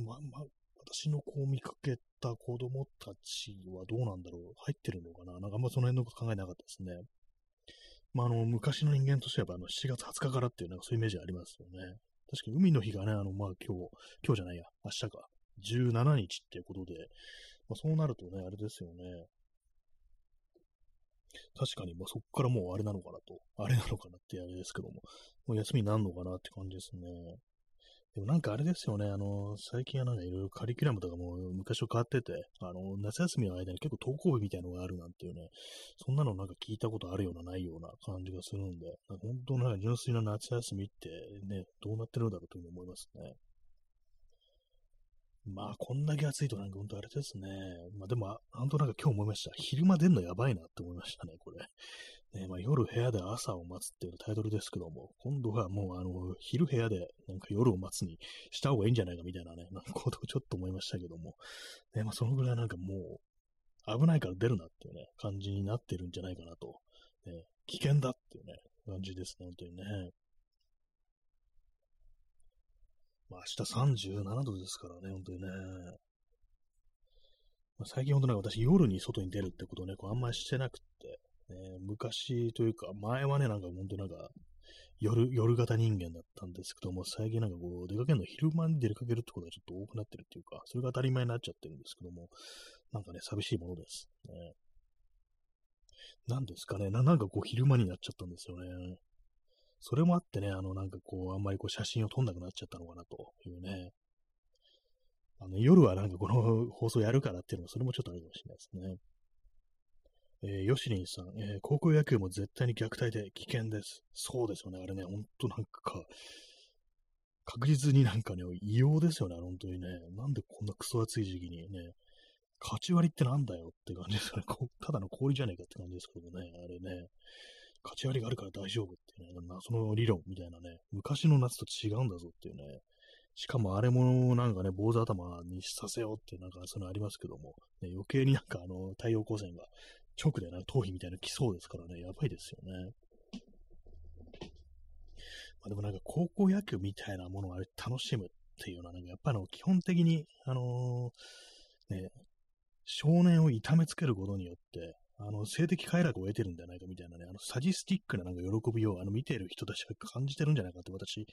ま、ま、私のこう見かけた子供たちはどうなんだろう入ってるのかななんかあんまその辺のこと考えなかったですね。まあ、あの、昔の人間としては、あの、7月20日からっていう、なんかそういうイメージありますよね。確かに海の日がね、あの、まあ、今日、今日じゃないや、明日か、17日っていうことで、まあ、そうなるとね、あれですよね。確かに、まあ、そっからもうあれなのかなと、あれなのかなってあれですけども、もう休みになるのかなって感じですね。でもなんかあれですよね、あの、最近はなんかいろいろカリキュラムとかも昔と変わってて、あの、夏休みの間に結構登校日みたいなのがあるなんていうね、そんなのなんか聞いたことあるようなないような感じがするんで、なんか本当の純粋な夏休みってね、どうなってるんだろうというふうに思いますね。まあ、こんだけ暑いとなんか本当あれですね。まあでも、なんとなく今日思いました。昼間出んのやばいなって思いましたね、これ。ね、まあ、夜部屋で朝を待つっていうタイトルですけども、今度はもうあの、昼部屋でなんか夜を待つにした方がいいんじゃないかみたいなね、なんかことをちょっと思いましたけども、ね、まあそのぐらいなんかもう、危ないから出るなっていうね、感じになってるんじゃないかなと。ね、危険だっていうね、感じですね、本当にね。まあ明日37度ですからね、本当にね。まあ、最近ほんとなんか私夜に外に出るってことをね、こうあんまりしてなくって、ね、昔というか、前はね、なんか本当なんか、夜、夜型人間だったんですけども、最近なんかこう、出かけるの昼間に出かけるってことがちょっと多くなってるっていうか、それが当たり前になっちゃってるんですけども、なんかね、寂しいものです。ね、なんですかねな、なんかこう、昼間になっちゃったんですよね。それもあってね、あの、なんかこう、あんまりこう、写真を撮んなくなっちゃったのかなというね。あの、夜はなんかこの 放送やるからっていうのも、それもちょっとあるかもしれないですね。えー、ヨシリンさん、えー、高校野球も絶対に虐待で危険です。そうですよね。あれね、ほんとなんか、確実になんかね、異様ですよね、本当にね。なんでこんなクソ暑い時期にね、勝ち割りってなんだよって感じですよね。ただの氷じゃねえかって感じですけどもね、あれね。勝ち割りがあるから大丈夫っていうね、その理論みたいなね、昔の夏と違うんだぞっていうね。しかもあれもなんかね、坊主頭にさせようってなんかそのありますけども、ね、余計になんかあの太陽光線が直でね、頭皮みたいな来そうですからね、やばいですよね。まあ、でもなんか高校野球みたいなものをあれ楽しむっていうのは、なんかやっぱり基本的に、あのー、ね、少年を痛めつけることによって、あの、性的快楽を得てるんじゃないかみたいなね、あの、サディスティックななんか喜びを、あの、見てる人たちが感じてるんじゃないかって私、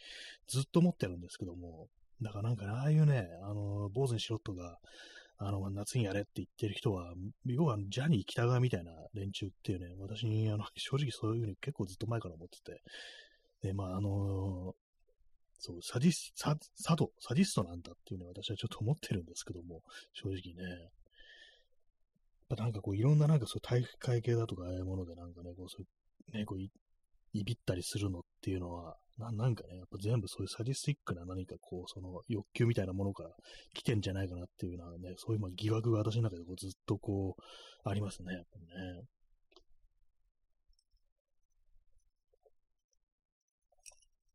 ずっと思ってるんですけども、だからなんか、ああいうね、あの、坊主にしろとか、あの、夏にやれって言ってる人は、要はジャニー北川みたいな連中っていうね、私に、あの、正直そういうふうに結構ずっと前から思ってて、で、まあ、あのそう、サディス、サ、サド、サディストなんだっていうね、私はちょっと思ってるんですけども、正直ね。ぱなんかこういろんななんかそう体育会系だとかああいうものでなんかね、こうそうね、こうい、いびったりするのっていうのは、ななんかね、やっぱ全部そういうサディスティックな何かこう、その欲求みたいなものから来てんじゃないかなっていうのはね、そういうま疑惑が私の中でこうずっとこう、ありますね、やっぱりね。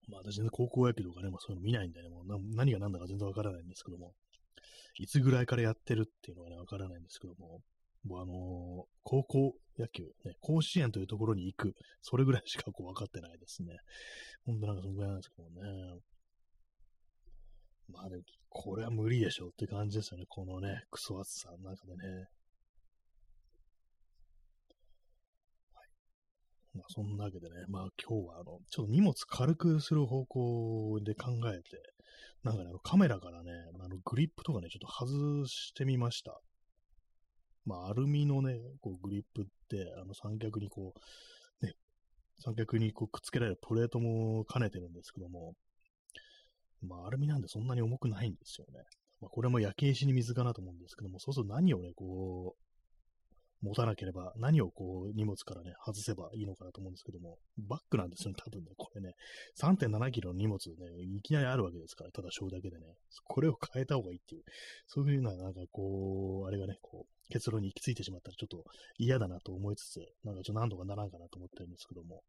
まあ私ね、高校野球とかね、まあそういうの見ないんでね、もう何が何だか全然わからないんですけども、いつぐらいからやってるっていうのはね、わからないんですけども、もうあのー、高校野球、ね、甲子園というところに行く、それぐらいしかこう分かってないですね。ほんとなんかそのぐらいなんですけどね。まあでも、これは無理でしょって感じですよね。このね、クソ暑さの中でね。はい。まあそんなわけでね、まあ今日はあの、ちょっと荷物軽くする方向で考えて、なんかね、カメラからね、あのグリップとかね、ちょっと外してみました。まあ、アルミのね、こうグリップって、あの三脚にこう、ね、三脚にこうくっつけられるプレートも兼ねてるんですけども、まあ、アルミなんでそんなに重くないんですよね。まあ、これも焼け石に水かなと思うんですけども、そうすると何をね、こう、持たなければ、何をこう、荷物からね、外せばいいのかなと思うんですけども、バッグなんですよね、多分ね、これね、3.7キロの荷物ね、いきなりあるわけですから、ただしょうだけでね、これを変えた方がいいっていう、そういうふうな、なんかこう、あれがね、こう、結論に行き着いてしまったらちょっと嫌だなと思いつつ、なんかちょっと何度かならんかなと思ってるんですけども、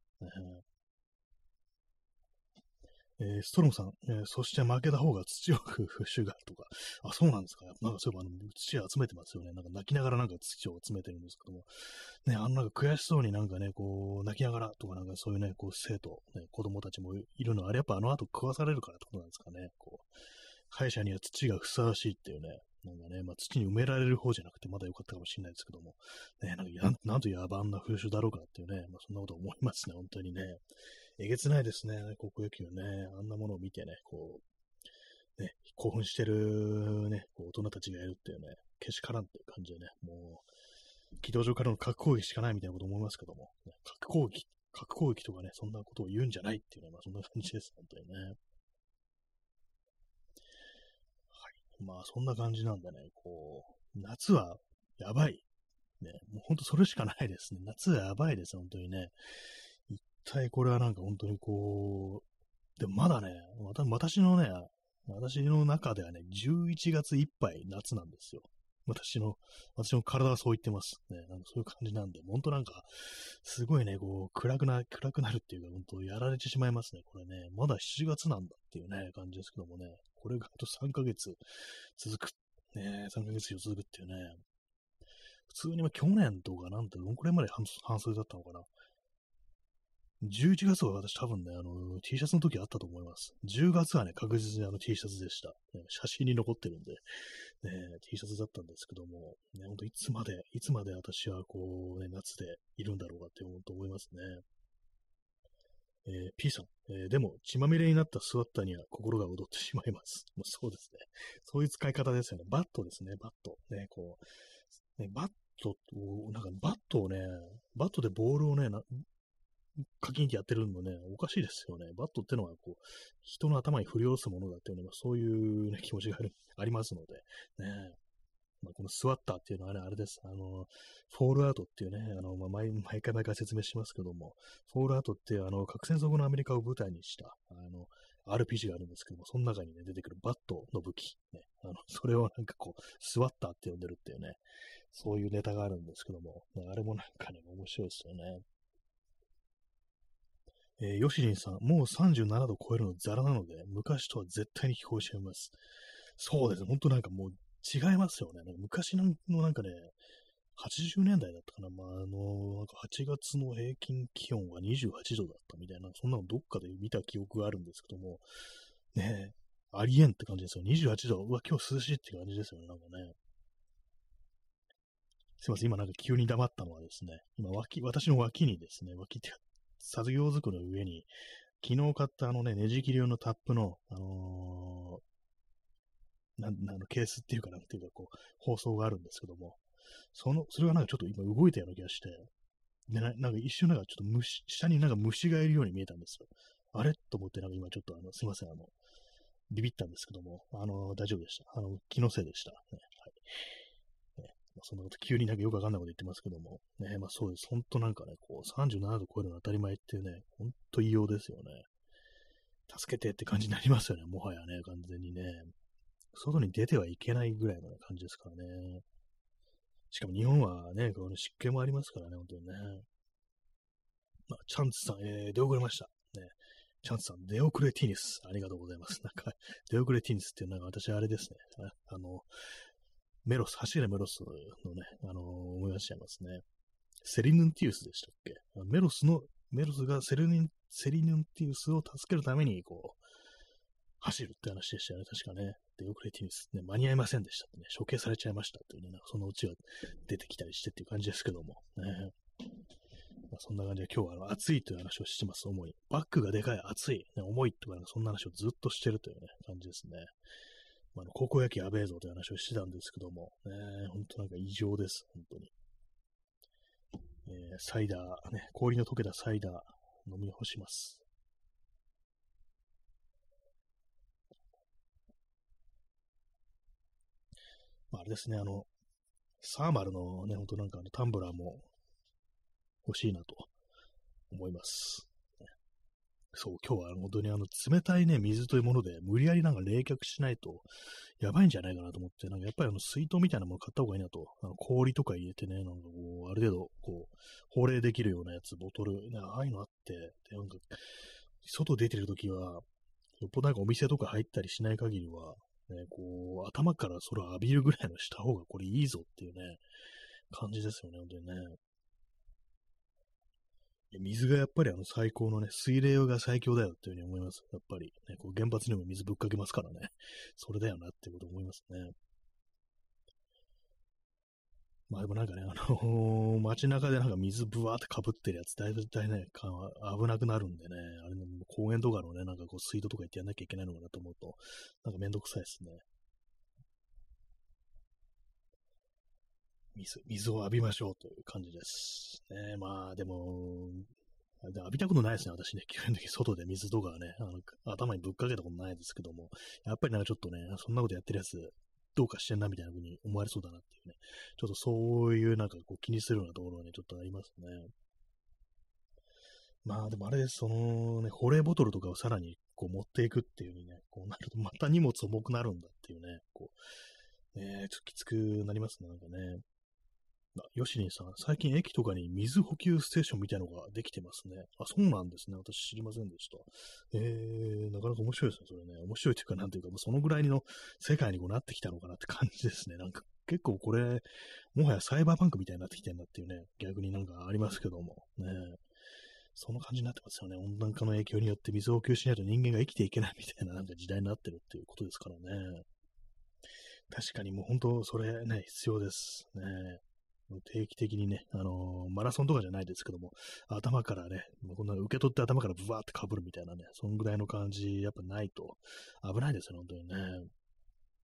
えー、ストロムさん、えー、そして負けた方が土を食う節があるとか、あ、そうなんですか。なんかそういえばあの土集めてますよね。なんか泣きながらなんか土を集めてるんですけども、ね、あのなんか悔しそうになんかね、こう、泣きながらとかなんかそういうね、こう生徒、ね、子供たちもいるのあれやっぱあの後食わされるからってことなんですかね。こう、歯医者には土がふさわしいっていうね、なんかね、まあ、土に埋められる方じゃなくてまだ良かったかもしれないですけども、ね、なんかやなんと野蛮な風習だろうかっていうね、まあ、そんなこと思いますね、本当にね。えげつないですね、高校野球ね。あんなものを見てね、こう、ね、興奮してるね、こう大人たちがいるっていうね、けしからんっていう感じでね、もう、軌道上からの核攻撃しかないみたいなこと思いますけども、ね、核攻撃、核攻撃とかね、そんなことを言うんじゃないっていうね、まあそんな感じです、本当にね。はい。まあそんな感じなんでね、こう、夏はやばい。ね、もうほんとそれしかないですね。夏はやばいです、本当にね。対これはなんか本当にこう、でもまだね、私のね、私の中ではね、11月いっぱい夏なんですよ。私の、私の体はそう言ってます。ね、なんかそういう感じなんで、本当なんか、すごいね、こう、暗くな、暗くなるっていうか、本当やられてしまいますね。これね、まだ7月なんだっていうね、感じですけどもね、これがあと3ヶ月続く、ね、3ヶ月以上続くっていうね、普通にま去年とかなんてどんくらいまで半袖だったのかな。11月は私多分ね、あの、T シャツの時あったと思います。10月はね、確実にあの T シャツでした。写真に残ってるんで、ね、T シャツだったんですけども、ね、ほんといつまで、いつまで私はこう、ね、夏でいるんだろうかって本当思いますね。えー、P さん、えー、でも、血まみれになったスワッターには心が躍ってしまいます。もうそうですね。そういう使い方ですよね。バットですね、バット。ね、こう、ね、バットを、なんかバットをね、バットでボールをね、かきんってやってるのね、おかしいですよね。バットってのは、こう、人の頭に振り下ろすものだっていうのは、そういう、ね、気持ちがありますので、ね。まあ、このスワッターっていうのはね、あれです。あの、フォールアウトっていうね、あの、まあ、毎回毎回説明しますけども、フォールアウトってあの、核戦争後のアメリカを舞台にした、あの、RPG があるんですけども、その中にね、出てくるバットの武器、ね、あの、それをなんかこう、スワッターって呼んでるっていうね、そういうネタがあるんですけども、あれもなんかね、面白いですよね。えー、ヨシリンさん、もう37度超えるのザラなので、昔とは絶対に気候しちゃいます。そうですね、ほんとなんかもう違いますよね。なんか昔のなんかね、80年代だったかな、まあ、あの、なんか8月の平均気温が28度だったみたいな、そんなのどっかで見た記憶があるんですけども、ねありえんって感じですよ。28度、うわ、今日涼しいって感じですよね、なんかね。すいません、今なんか急に黙ったのはですね、今脇、私の脇にですね、脇って作業机の上に、昨日買ったあのね、ネジ切り用のタップの、あのー、なん、あの、ケースっていうかなんていうか、こう、包装があるんですけども、その、それがなんかちょっと今動いたような気がして、で、ななんか一瞬なんかちょっと虫、下になんか虫がいるように見えたんですよ。あれ？と思ってなんか今ちょっとあの、すいません、あの、ビビったんですけども、あの、大丈夫でした。あの、気のせいでした。ね、はい。まあ、そんなこと急になんかよくわかんないこと言ってますけども、ね、まあそうです。ほんとなんかね、こう37度超えるの当たり前っていうね、ほんと異様ですよね。助けてって感じになりますよね、もはやね、完全にね。外に出てはいけないぐらいの感じですからね。しかも日本はね、この湿気もありますからね、本当にね。まあ、チャンツさん、えー、出遅れました。ね。チャンツさん、出遅れティニス。ありがとうございます。なんか、出遅れティニスっていう、なんか私あれですね。あの、メロス、走れメロスのね、あのー、思い出しちゃいますね。セリヌンティウスでしたっけ？メロスの、メロスがセリヌン、セリヌンティウスを助けるために、こう、走るって話でしたよね、確かね。で、オクレティウス、ね、間に合いませんでしたってね、処刑されちゃいましたっていうね、なんかそのうちが出てきたりしてっていう感じですけども、ね。まあ、そんな感じで今日はあの暑いという話をしてます、主に。バッグがでかい、暑い、ね、重いとか、そんな話をずっとしてるというね、感じですね。まあ、高校野球やべえぞという話をしてたんですけども、ね、ほんとなんか異常です、本当に。えー、サイダー、ね、氷の溶けたサイダー、飲み干します。まあ、あれですね、あの、サーマルのね、ほんとなんかあのタンブラーも欲しいなと思います。そう、今日は本当にあの冷たいね、水というもので無理やりなんか冷却しないとやばいんじゃないかなと思って、なんかやっぱりあの水筒みたいなもの買った方がいいなと、あの氷とか入れてね、なんかこう、ある程度こう、放冷できるようなやつ、ボトル、ね、ああいうのあって、で、なんか、外出てるときは、よっぽどなんかお店とか入ったりしない限りは、ね、こう、頭から空浴びるぐらいのした方がこれいいぞっていうね、感じですよね、本当にね。水がやっぱりあの最高のね、水冷用が最強だよっていうふうに思います。やっぱり、ね、こう原発にも水ぶっかけますからね。それだよなっていうこと思いますね。まあでもなんかね、あのー、街中でなんか水ぶわーってかぶってるやつ、だいぶ大ね、危なくなるんでね、あれ、ね、公園とかのね、なんかこう水道とか行ってやんなきゃいけないのかなと思うと、なんかめんどくさいですね。水、水を浴びましょうという感じです。ね、まあ、でも、浴びたことないですね、私ね。基本的に外で水とかね、あの頭にぶっかけたことないですけども、やっぱりなんかちょっとね、そんなことやってるやつ、どうかしてんなみたいな風に思われそうだなっていうね、ちょっとそういうなんかこう気にするようなところはね、ちょっとありますね。まあでもあれです、そのね、保冷ボトルとかをさらにこう持っていくっていう風にね、こうなるとまた荷物重くなるんだっていうね、こう、ね、ちょっときつくなりますね、なんかね。ヨシニさん、最近駅とかに水補給ステーションみたいのができてますね。あ、そうなんですね。私知りませんでした。えー、なかなか面白いですね、それね。面白いというか、なんていうか、もうそのぐらいの世界にこうなってきたのかなって感じですね。なんか結構これ、もはやサイバーパンクみたいになってきてるなっていうね、逆になんかありますけども。ねその感じになってますよね。温暖化の影響によって水補給しないと人間が生きていけないみたいななんか時代になってるっていうことですからね。確かにもう本当それね、必要です。ね。定期的にね、あのー、マラソンとかじゃないですけども、頭からね、こんな受け取って頭からブワーって被るみたいなね、そんぐらいの感じ、やっぱないと危ないですよ、本当にね。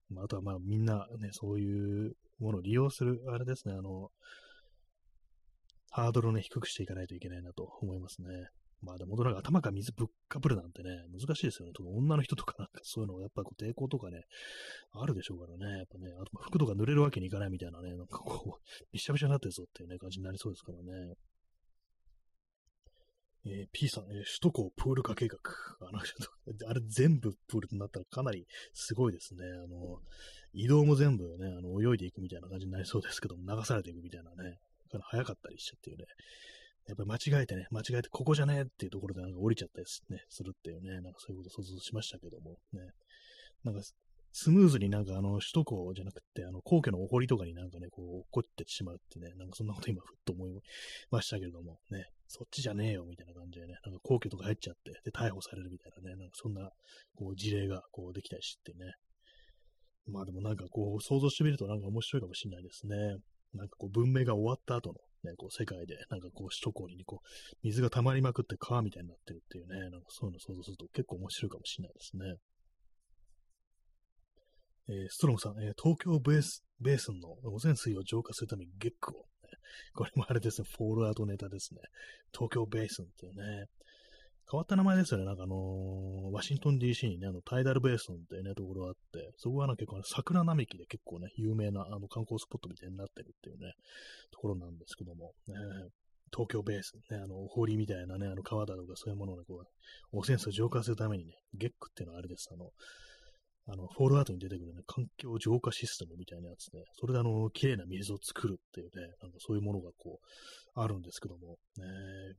ま、あとはまあみんなね、そういうものを利用する、あれですね、あの、ハードルをね、低くしていかないといけないなと思いますね。まあでも、なんか頭から水ぶっかぶるなんてね、難しいですよね。特に女の人とかなんかそういうのやっぱこう抵抗とかね、あるでしょうからね。やっぱね、あと服とか濡れるわけにいかないみたいなね、なんかこう、びしゃびしゃになってるぞっていうね、感じになりそうですからね。えー、P さん、えー、首都高プール化計画。あの、あれ全部プールになったらかなりすごいですね。あの、移動も全部ね、あの、泳いでいくみたいな感じになりそうですけども、流されていくみたいなね、から早かったりしちゃっていうね、やっぱり間違えてね、間違えてここじゃねえっていうところでなんか降りちゃったりす,、ね、するっていうね、なんかそういうこと想像しましたけども、ね。なんか、スムーズになんかあの、首都高じゃなくて、あの、皇居のお堀とかになんかね、こう、起こってしまうってね、なんかそんなこと今ふっと思いましたけれども、ね、そっちじゃねえよ、みたいな感じでね、なんか皇居とか入っちゃって、で、逮捕されるみたいなね、なんかそんな、こう、事例がこう、できたりしてね。まあでもなんかこう、想像してみるとなんか面白いかもしれないですね。なんかこう、文明が終わった後のね、こう世界で、なんかこう首都高にこう、水が溜まりまくって川みたいになってるっていうね、なんかそういうの想像すると結構面白いかもしれないですね。えー、ストロムさん、えー、東京ベース、ベースの汚染水を浄化するためにゲックを、ね、これもあれですね、フォールアウトネタですね。東京ベースンっていうね、変わった名前ですよね。なんかあのー、ワシントン DC にね、あの、タイダルベーソンってね、ところがあって、そこはな結構桜並木で結構ね、有名なあの観光スポットみたいになってるっていうね、ところなんですけども、ね、東京ベース、ね、あの、堀みたいなね、あの川だとかそういうものをね、こう、汚染水を浄化するためにね、ゲックっていうのはあれです。あの、あの、フォールアウトに出てくるね、環境浄化システムみたいなやつね、それであの、綺麗な水を作るっていうね、なんかそういうものがこう、あるんですけども、ね、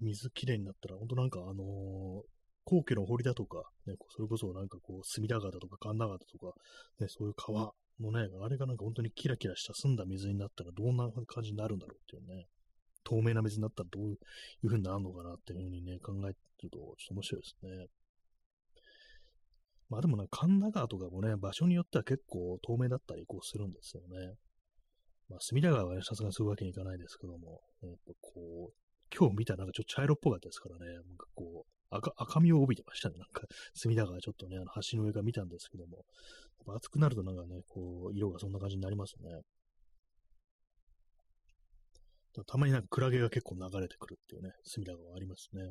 水綺麗になったら、本当なんかあのー、皇居の堀だとか、ね、それこそなんかこう、隅田川だとか神田川だとか、ね、そういう川のね、あれがなんか本当にキラキラした澄んだ水になったらどんな感じになるんだろうっていうね、透明な水になったらどういう風になるのかなっていう風にね、考えてると、ちょっと面白いですね。まあでも、神田川とかもね、場所によっては結構透明だったりこうするんですよね。まあ、隅田川はね、さすがにするわけにいかないですけども、やっぱこう、今日見たらなんかちょっと茶色っぽかったですからね、なんかこう、赤赤みを帯びてましたね。なんか、隅田川ちょっとね、あの橋の上から見たんですけども、やっぱ暑くなるとなんかね、こう、色がそんな感じになりますね。たまになんかクラゲが結構流れてくるっていうね、隅田川ありますね。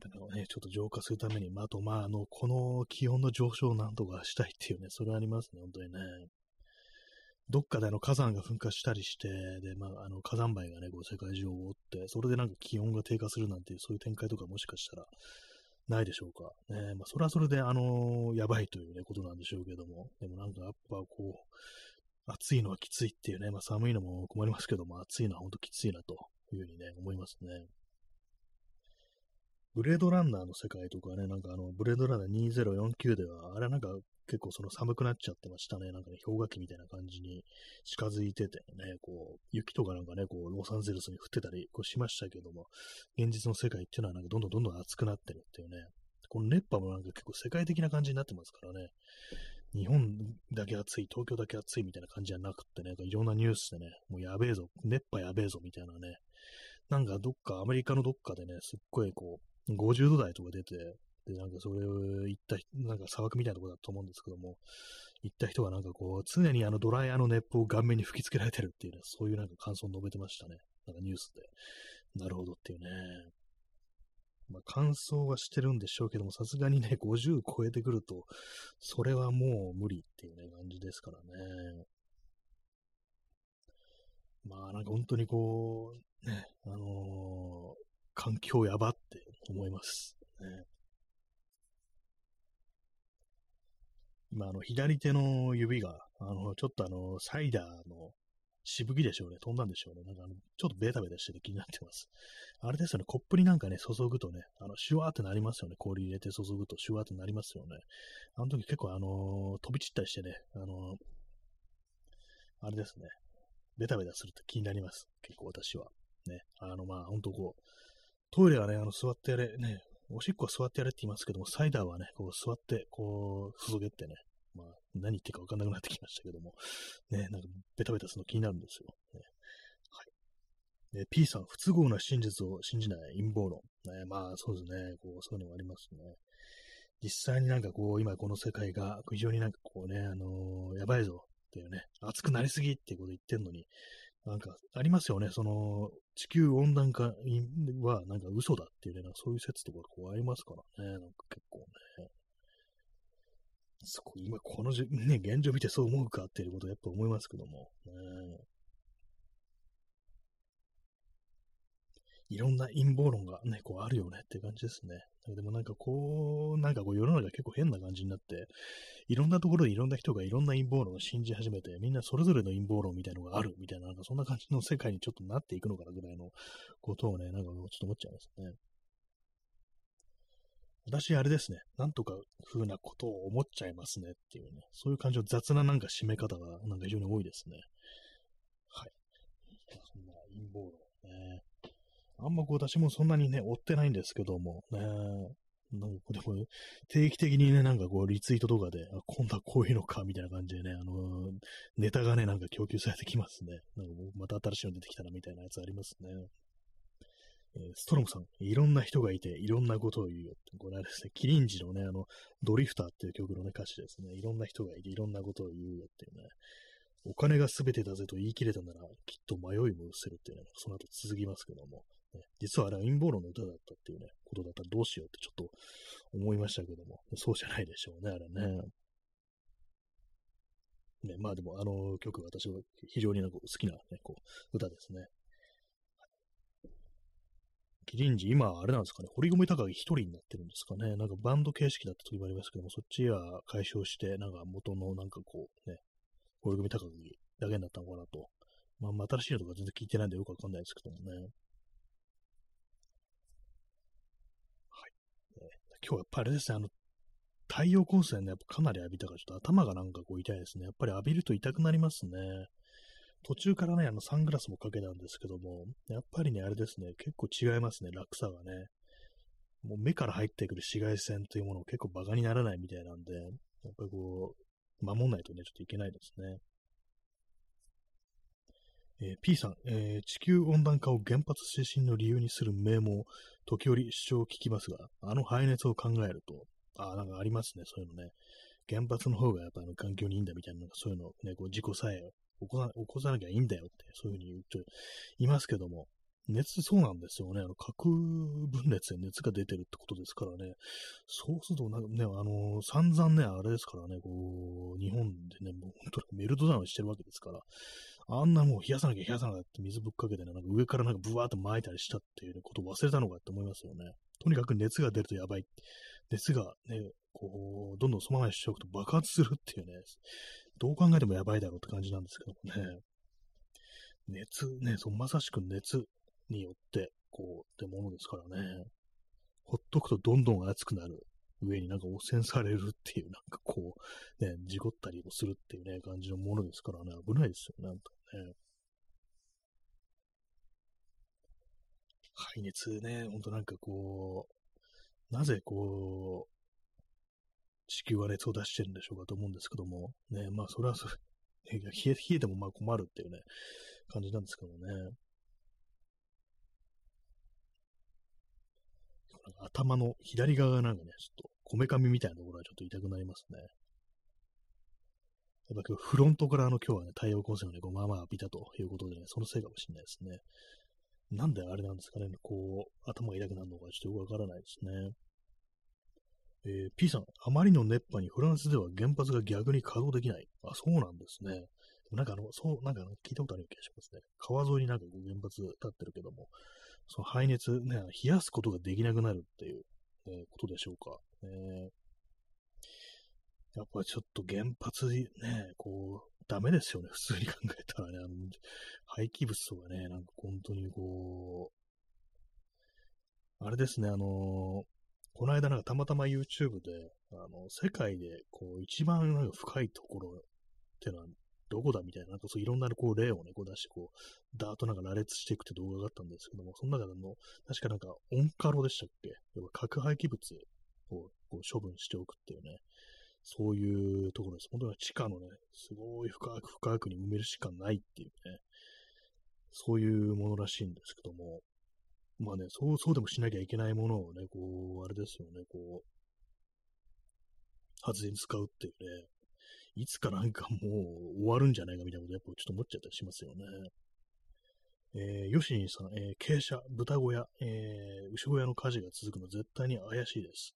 だからね、ちょっと浄化するために、まあ、あと、まあ、あの、この気温の上昇をなんとかしたいっていうね、それはありますね、本当にね。どっかであの火山が噴火したりして、で、まあ、あの火山灰がね、こう世界中を覆って、それでなんか気温が低下するなんていう、そういう展開とかもしかしたらないでしょうか。ね、まあ、それはそれで、あのー、やばいというね、ことなんでしょうけども、でもなんかやっぱこう、暑いのはきついっていうね、まあ寒いのも困りますけども、暑いのは本当きついなというふうにね、思いますね。ブレードランナーの世界とかね、なんかあの、ブレードランナー2049では、あれなんか結構その寒くなっちゃってましたね。なんかね、氷河期みたいな感じに近づいててね、こう、雪とかなんかね、こう、ロサンゼルスに降ってたりこうしましたけども、現実の世界っていうのはなんかどんどんどんどん暑くなってるっていうね、この熱波もなんか結構世界的な感じになってますからね、日本だけ暑い、東京だけ暑いみたいな感じじゃなくってね、いろんなニュースでね、もうやべえぞ、熱波やべえぞみたいなね、なんかどっか、アメリカのどっかでね、すっごいこう、50度台とか出て、で、なんかそれを言った、なんか砂漠みたいなとこだと思うんですけども、行った人がなんかこう、常にあのドライヤーの熱風を顔面に吹きつけられてるっていうね、そういうなんか感想を述べてましたね。なんかニュースで。なるほどっていうね。まあ、乾燥はしてるんでしょうけども、さすがにね、50超えてくると、それはもう無理っていうね、感じですからね。まあ、なんか本当にこう、ね、あのー、環境やばって思います。ね、今、あの、左手の指が、あの、ちょっとあの、サイダーのしぶきでしょうね。飛んだんでしょうね。なんかあの、ちょっとベタベタしてて気になってます。あれですよね。コップになんかね、注ぐとね、あの、シュワーってなりますよね。氷入れて注ぐとシュワーってなりますよね。あの時結構あの飛び散ったりしてね、あのあれですね。ベタベタすると気になります。結構私は。ね。あの、まあ、ほんとこう、トイレはね、あの、座ってやれ、ね、おしっこは座ってやれって言いますけども、サイダーはね、こう座って、こう、注げってね、まあ、何言ってるかわかんなくなってきましたけども、ね、なんか、ベタベタするの気になるんですよ。ね、はい。P さん、不都合な真実を信じない陰謀論。ね、まあ、そうですね、こう、そういうのがありますね。実際になんかこう、今この世界が非常になんかこうね、あのー、やばいぞっていうね、熱くなりすぎっていうこと言ってんのに、なんかありますよね、その、地球温暖化はなんか嘘だっていうね、そういう説とかこうありますからね、なんか結構ね。そこ、今このじ、ね、現状見てそう思うかっていうことをやっぱ思いますけども、ね、いろんな陰謀論がね、こうあるよねって感じですね。でもなんかこう、なんかこう世の中結構変な感じになって、いろんなところでいろんな人がいろんな陰謀論を信じ始めて、みんなそれぞれの陰謀論みたいなのがあるみたいな、なんかそんな感じの世界にちょっとなっていくのかなぐらいのことをね、なんかちょっと思っちゃいますね。私、あれですね。なんとか風なことを思っちゃいますねっていうね。そういう感じの雑ななんか締め方がなんか非常に多いですね。はい。あんまこう私もそんなにね、追ってないんですけども、ね、なんかでも、定期的にね、なんかこう、リツイートとかで、あ、今度はこういうのか、みたいな感じでね、あのー、ネタがね、なんか供給されてきますね。なんか、また新しいの出てきたな、みたいなやつありますね。え、ストロムさん、いろんな人がいて、いろんなことを言うよって、これはですね、キリンジのね、あの、ドリフターっていう曲のね、歌詞ですね、いろんな人がいて、いろんなことを言うよっていうね、お金が全てだぜと言い切れたなら、きっと迷いも失せるっていうね、その後続きますけども、ね、実はあれは陰謀論の歌だったっていうね、ことだったらどうしようってちょっと思いましたけども、そうじゃないでしょうね、あれね。ね、まあでも、あの曲、私は非常になんか好きな、ね、こう歌ですね。キリンジ、今、あれなんですかね、堀米隆一人になってるんですかね。なんかバンド形式だった時もありますけども、そっちは解消して、なんか元のなんかこう、ね、堀米隆だけになったのかなと。まあ、新しいのとか全然聞いてないんでよくわかんないですけどもね。今日やっぱりあれですね、あの、太陽光線ね、やっぱかなり浴びたから、ちょっと頭がなんかこう痛いですね。やっぱり浴びると痛くなりますね。途中からね、あの、サングラスもかけたんですけども、やっぱりね、あれですね、結構違いますね、落差がね。もう目から入ってくる紫外線というものを結構バカにならないみたいなんで、やっぱりこう、守んないとね、ちょっといけないですね。えー、P さん、えー、地球温暖化を原発推進の理由にする名も、時折主張を聞きますが、あの排熱を考えると、あなんかありますね、そういうのね。原発の方がやっぱあの環境にいいんだみたいな、そういうのね、こう事故さえ起こさ起こさなきゃいいんだよって、そういうふうに言うと、いますけども、熱、そうなんですよね。あの、核分裂で熱が出てるってことですからね。そうすると、なんかね、あの、散々ね、あれですからね、こう、日本でね、もう本当にメルトダウンしてるわけですから、あんなもう冷やさなきゃ冷やさなきゃって水ぶっかけてね、なんか上からなんかブワーって巻いたりしたっていう、ね、ことを忘れたのかって思いますよね。とにかく熱が出るとやばい。熱がね、こう、どんどんそのままにしておくと爆発するっていうね、どう考えてもやばいだろうって感じなんですけどもね。熱、ね、そうまさしく熱によって、こう、ってものですからね。ほっとくとどんどん熱くなる。上になんか汚染されるっていう、なんかこう、ね、事故ったりもするっていうね、感じのものですからね、危ないですよね、なんかね。排熱ね、ほんとなんかこう、なぜこう、地球は熱を出してるんでしょうかと思うんですけども、ね、まあそれはそれ、冷え冷えてもまあ困るっていうね、感じなんですけどね。頭の左側がなんかね、ちょっとこめかみみたいなところがちょっと痛くなりますね。やっぱ今日フロントからあの今日はね、太陽光線をね、こうまあまあ浴びたということでね、そのせいかもしれないですね。なんであれなんですかね、こう、頭が痛くなるのかちょっとよくわからないですね。えー、P さん、あまりの熱波にフランスでは原発が逆に稼働できない。あ、そうなんですね。なんかあの、そう、なんか聞いたことあるような気がしますね。川沿いになんか原発立ってるけども、その排熱、ね、冷やすことができなくなるっていう、ね、ことでしょうか。ね、やっぱちょっと原発ね、こう、ダメですよね。普通に考えたらね、あの、廃棄物とかね、なんか本当にこう、あれですね、あのこの間なんかたまたま YouTube で、あの、世界でこう一番なんか深いところってのはどこだみたいな、なんかそういろんなこう例をね、こう出して、こう、ダーッとなんか羅列していくって動画があったんですけども、その中での、確かなんか、オンカロでしたっけ？要は核廃棄物をこう処分しておくっていうね、そういうところです。本当に地下のね、すごい深く深くに埋めるしかないっていうね、そういうものらしいんですけども、まあね、そう、そうでもしなきゃいけないものをね、こう、あれですよね、こう、発電使うっていうね、いつかなんかもう終わるんじゃないかみたいなことやっぱちょっと思っちゃったりしますよね。えー、ヨシニさん、えー、傾斜、豚小屋、えー、牛小屋の火事が続くの絶対に怪しいです。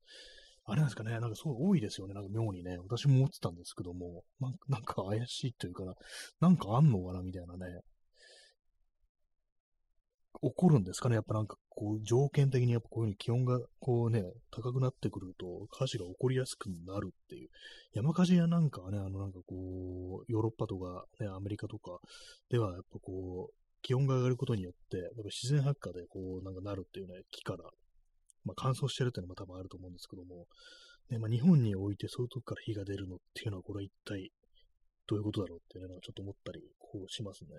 あれなんですかね、なんかすごい多いですよね、なんか妙にね。私も思ってたんですけども、なんか怪しいというかな、なんかあんのかなみたいなね。起こるんですかねやっぱなんかこう条件的にやっぱこういうふうに気温がこうね、高くなってくると火事が起こりやすくなるっていう。山火事やなんかはね、あのなんかこう、ヨーロッパとかね、アメリカとかではやっぱこう、気温が上がることによって、やっぱ自然発火でこうなんかなるっていうね、木から、まあ乾燥してるっていうのも多分あると思うんですけども、ね、まあ日本においてそういうとこから火が出るのっていうのはこれは一体どういうことだろうっていうのはちょっと思ったりこうしますね。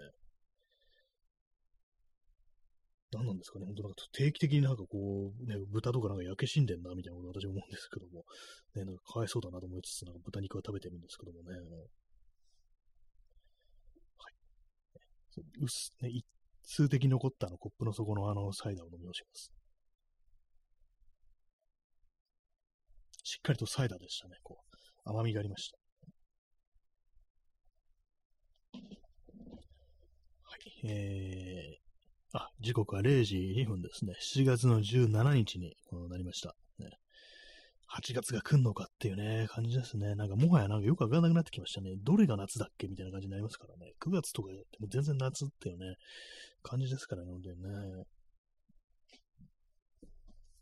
何なんですかね、本当なんか定期的になんかこう、ね、豚とかなんか焼け死んでんな、みたいなこと私は思うんですけども、ね、なんかかわいそうだなと思いつつ、なんか豚肉は食べてるんですけどもね。はい。うす、ね、一通的に残ったあのコップの底のあのサイダーを飲み干します。しっかりとサイダーでしたね、こう、甘みがありました。はい、えー、あ、時刻は0時2分ですね。7月の17日になりました。ね、8月が来んのかっていうね、感じですね。なんかもはやなんかよくわからなくなってきましたね。どれが夏だっけみたいな感じになりますからね。9月とかでも全然夏っていうね、感じですからね、本当にね。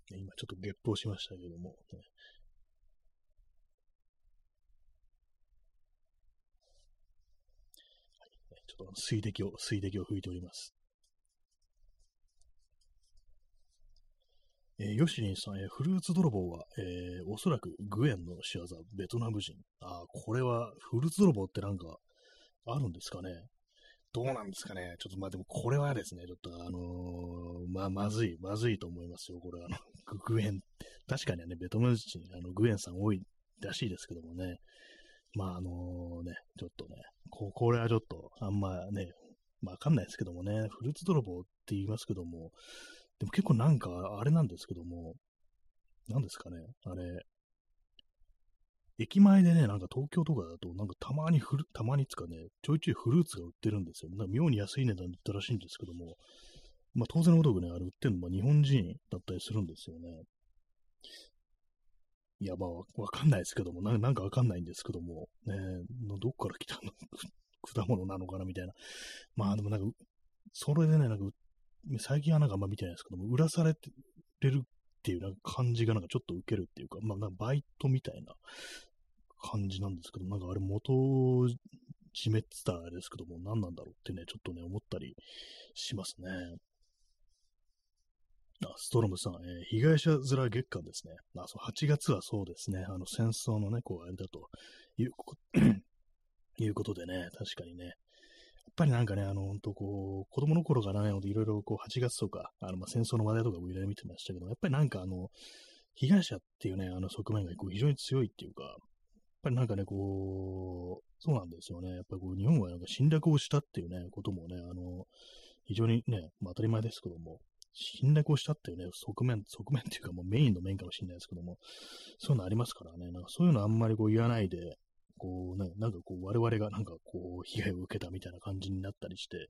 今ちょっとゲップをしましたけども、ね、ちょっと水滴を、水滴を拭いております。えー、ヨシリンさん、えー、フルーツ泥棒は、えー、おそらくグエンの仕業、ベトナム人。あこれは、フルーツ泥棒ってなんか、あるんですかね？どうなんですかね？ちょっとまあでもこれはですね、ちょっとあのー、まあまずい、まずいと思いますよ。これあの、グエン。確かにね、ベトナム人、あの、グエンさん多いらしいですけどもね。まああのね、ちょっとね、ここれはちょっとあんまね、わかんないですけどもね、フルーツ泥棒って言いますけども、でも結構なんか、あれなんですけども、何ですかね、あれ、駅前でね、なんか東京とかだと、なんかたまにフル、たまにつかね、ちょいちょいフルーツが売ってるんですよ。なんか妙に安い値段で売ったらしいんですけども、まあ当然のごとくね、あれ売ってるのも日本人だったりするんですよね。いや、まあ、わかんないですけども、ななんかわかんないんですけども、ね、どっから来たの？果物なのかな？みたいな。まあでもなんか、それでね、なんか売っ、最近はなんかあんま見てないですけども、売らされてるっていうなんか感じがなんかちょっと受けるっていうか、まあなんかバイトみたいな感じなんですけど、なんかあれ元締めってたあれですけども、何なんだろうってね、ちょっとね、思ったりしますね。あ、ストロムさん、えー、被害者面月間ですね。あ、そう、8月はそうですね。あの、戦争のね、こう、あれだという いうことでね、確かにね。やっぱりなんかね、あの、本当こう、子供の頃からね、いろいろこう、8月とか、あの、まあ、戦争の話題とかもいろいろ見てましたけど、やっぱりなんかあの、被害者っていうね、あの側面がこう非常に強いっていうか、やっぱりなんかね、こう、そうなんですよね。やっぱりこう、日本はなんか侵略をしたっていうね、こともね、あの、非常にね、まあ当たり前ですけども、侵略をしたっていうね、側面、側面っていうかもうメインの面かもしれないですけども、そういうのありますからね、なんかそういうのあんまりこう言わないで、こうね、なんかこう我々がなんかこう被害を受けたみたいな感じになったりして、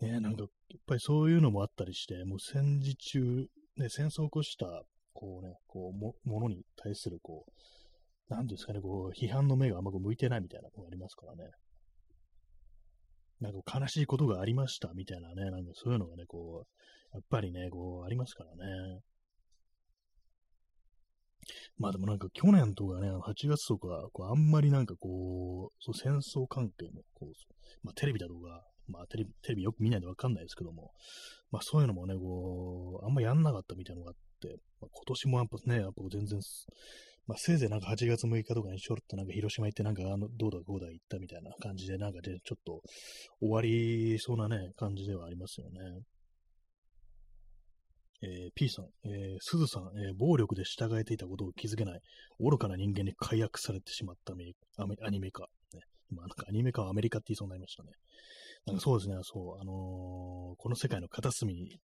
ね、なんかやっぱりそういうのもあったりして、もう戦時中、ね、戦争を起こした、こうね、こうも、ものに対するこう、なんですかね、こう、批判の目があんま向いてないみたいなのがありますからね。なんか悲しいことがありましたみたいなね、なんかそういうのがね、こう、やっぱりね、こう、ありますからね。まあでもなんか去年とかね、8月とか、こうあんまりなんかこう、そう戦争関係の、こう、まあテレビだとか、まあテレビ、テレビよく見ないでわかんないですけども、まあそういうのもね、こう、あんまやんなかったみたいなのがあって、まあ、今年もやっぱね、やっぱ全然、まあせいぜいなんか8月6日とかにちょろっとなんか広島行ってなんかあの、どうだこうだ行ったみたいな感じでなんかでちょっと終わりそうなね、感じではありますよね。えー、P さん、えー、すずさん、えー、暴力で従えていたことを気づけない、愚かな人間に解約されてしまったアメアニメ化。ね、今、なんかアニメ化はアメリカって言いそうになりましたね。なんかそうですね、そう、あのー、この世界の片隅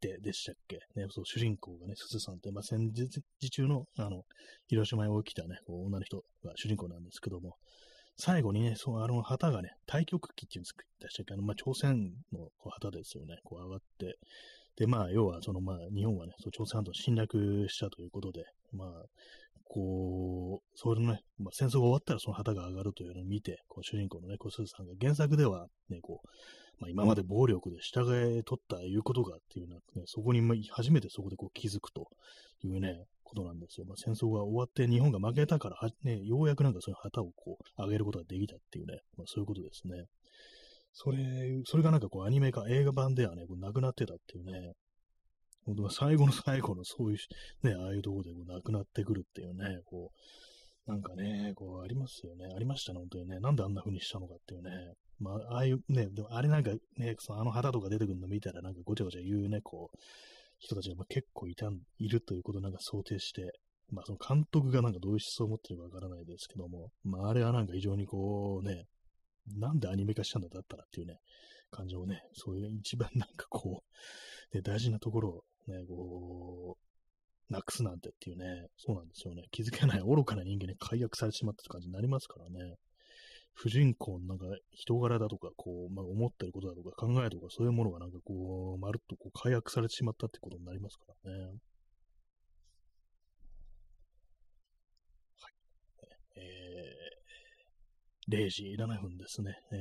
ででしたっけ？ね、そう、主人公がね、すずさんって、まあ、戦時中の、あの、広島に起きたね、こう女の人が主人公なんですけども、最後にね、そのあの旗がね、太極旗っていうんですでしたっけ？あの、まあ、朝鮮のこう旗ですよね、こう上がって、で、まあ、要は、その、まあ、日本はね、そう朝鮮半島侵略したということで、まあ、こう、それのね、まあ、戦争が終わったらその旗が上がるというのを見て、こう主人公のね、小鈴さんが原作ではね、こう、まあ、今まで暴力で従えとったいうことがっていうのは、ね、そこに、初めてそこでこう気づくというね、ことなんですよ。まあ、戦争が終わって日本が負けたからね、ようやくなんかその旗をこう上げることができたっていうね、まあ、そういうことですね。それ、それがなんかこうアニメ化、映画版ではね、こうなくなってたっていうね、本当最後の最後のそういう、ね、ああいうところでこうなくなってくるっていうね、こう、なんかね、こうありますよね。ありましたね、本当にね。なんであんな風にしたのかっていうね。まあ、ああいうね、でもあれなんかね、そのあの旗とか出てくるの見たらなんかごちゃごちゃ言うね、こう、人たちが結構いたん、いるということをなんか想定して、まあその監督がなんかどういう思想を持ってるかわからないですけども、まああれはなんか非常にこうね、なんでアニメ化したんだったらっていうね、感情をね、そういう一番なんかこう、ね、大事なところをね、こう、なくすなんてっていうね、そうなんですよね。気づけない愚かな人間に解約されてしまったって感じになりますからね。主人公のなんか人柄だとか、こう、まあ、思ってることだとか考えとかそういうものがなんかこう、まるっとこう解約されてしまったってことになりますからね。はい。え0時7分ですね。え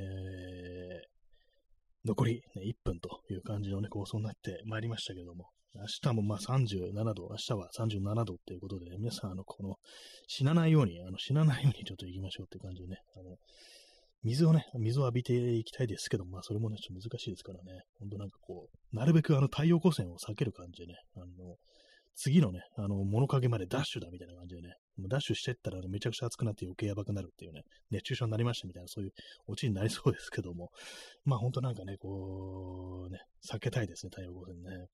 ー、残り、ね、1分という感じのね、構想になってまいりましたけども、明日もまあ37度、明日は37度っていうことで、ね、皆さん、あの、この、死なないように、あの、死なないようにちょっと行きましょうっていう感じでね、あの、水をね、水を浴びていきたいですけど、まあ、それもね、ちょっと難しいですからね、ほんとなんかこう、なるべくあの、太陽光線を避ける感じでね、あの、次のね、あの、物陰までダッシュだみたいな感じでね、もうダッシュしてったらめちゃくちゃ暑くなって余計やばくなるっていうね、熱中症になりましたみたいな、そういうオチになりそうですけども、まあ本当なんかね、こう、ね、避けたいですね、太陽光線ね。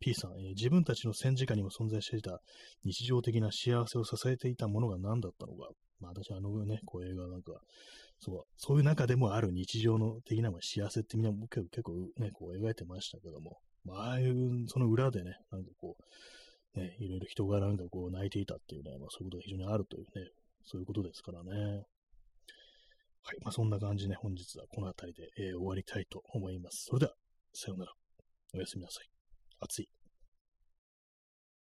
P さん、えー、自分たちの戦時下にも存在していた日常的な幸せを支えていたものが何だったのか。まあ私あのね、こう映画なんか、そう、そういう中でもある日常の的な幸せってみんな結構ね、こう描いてましたけども、まあああいう、その裏でね、なんかこう、ね、いろいろ人がなんかこう泣いていたっていうね、まあそういうことが非常にあるというね、そういうことですからね。はい。まあそんな感じで、ね、本日はこの辺りで、えー、終わりたいと思います。それでは、さようなら。おやすみなさい。暑い。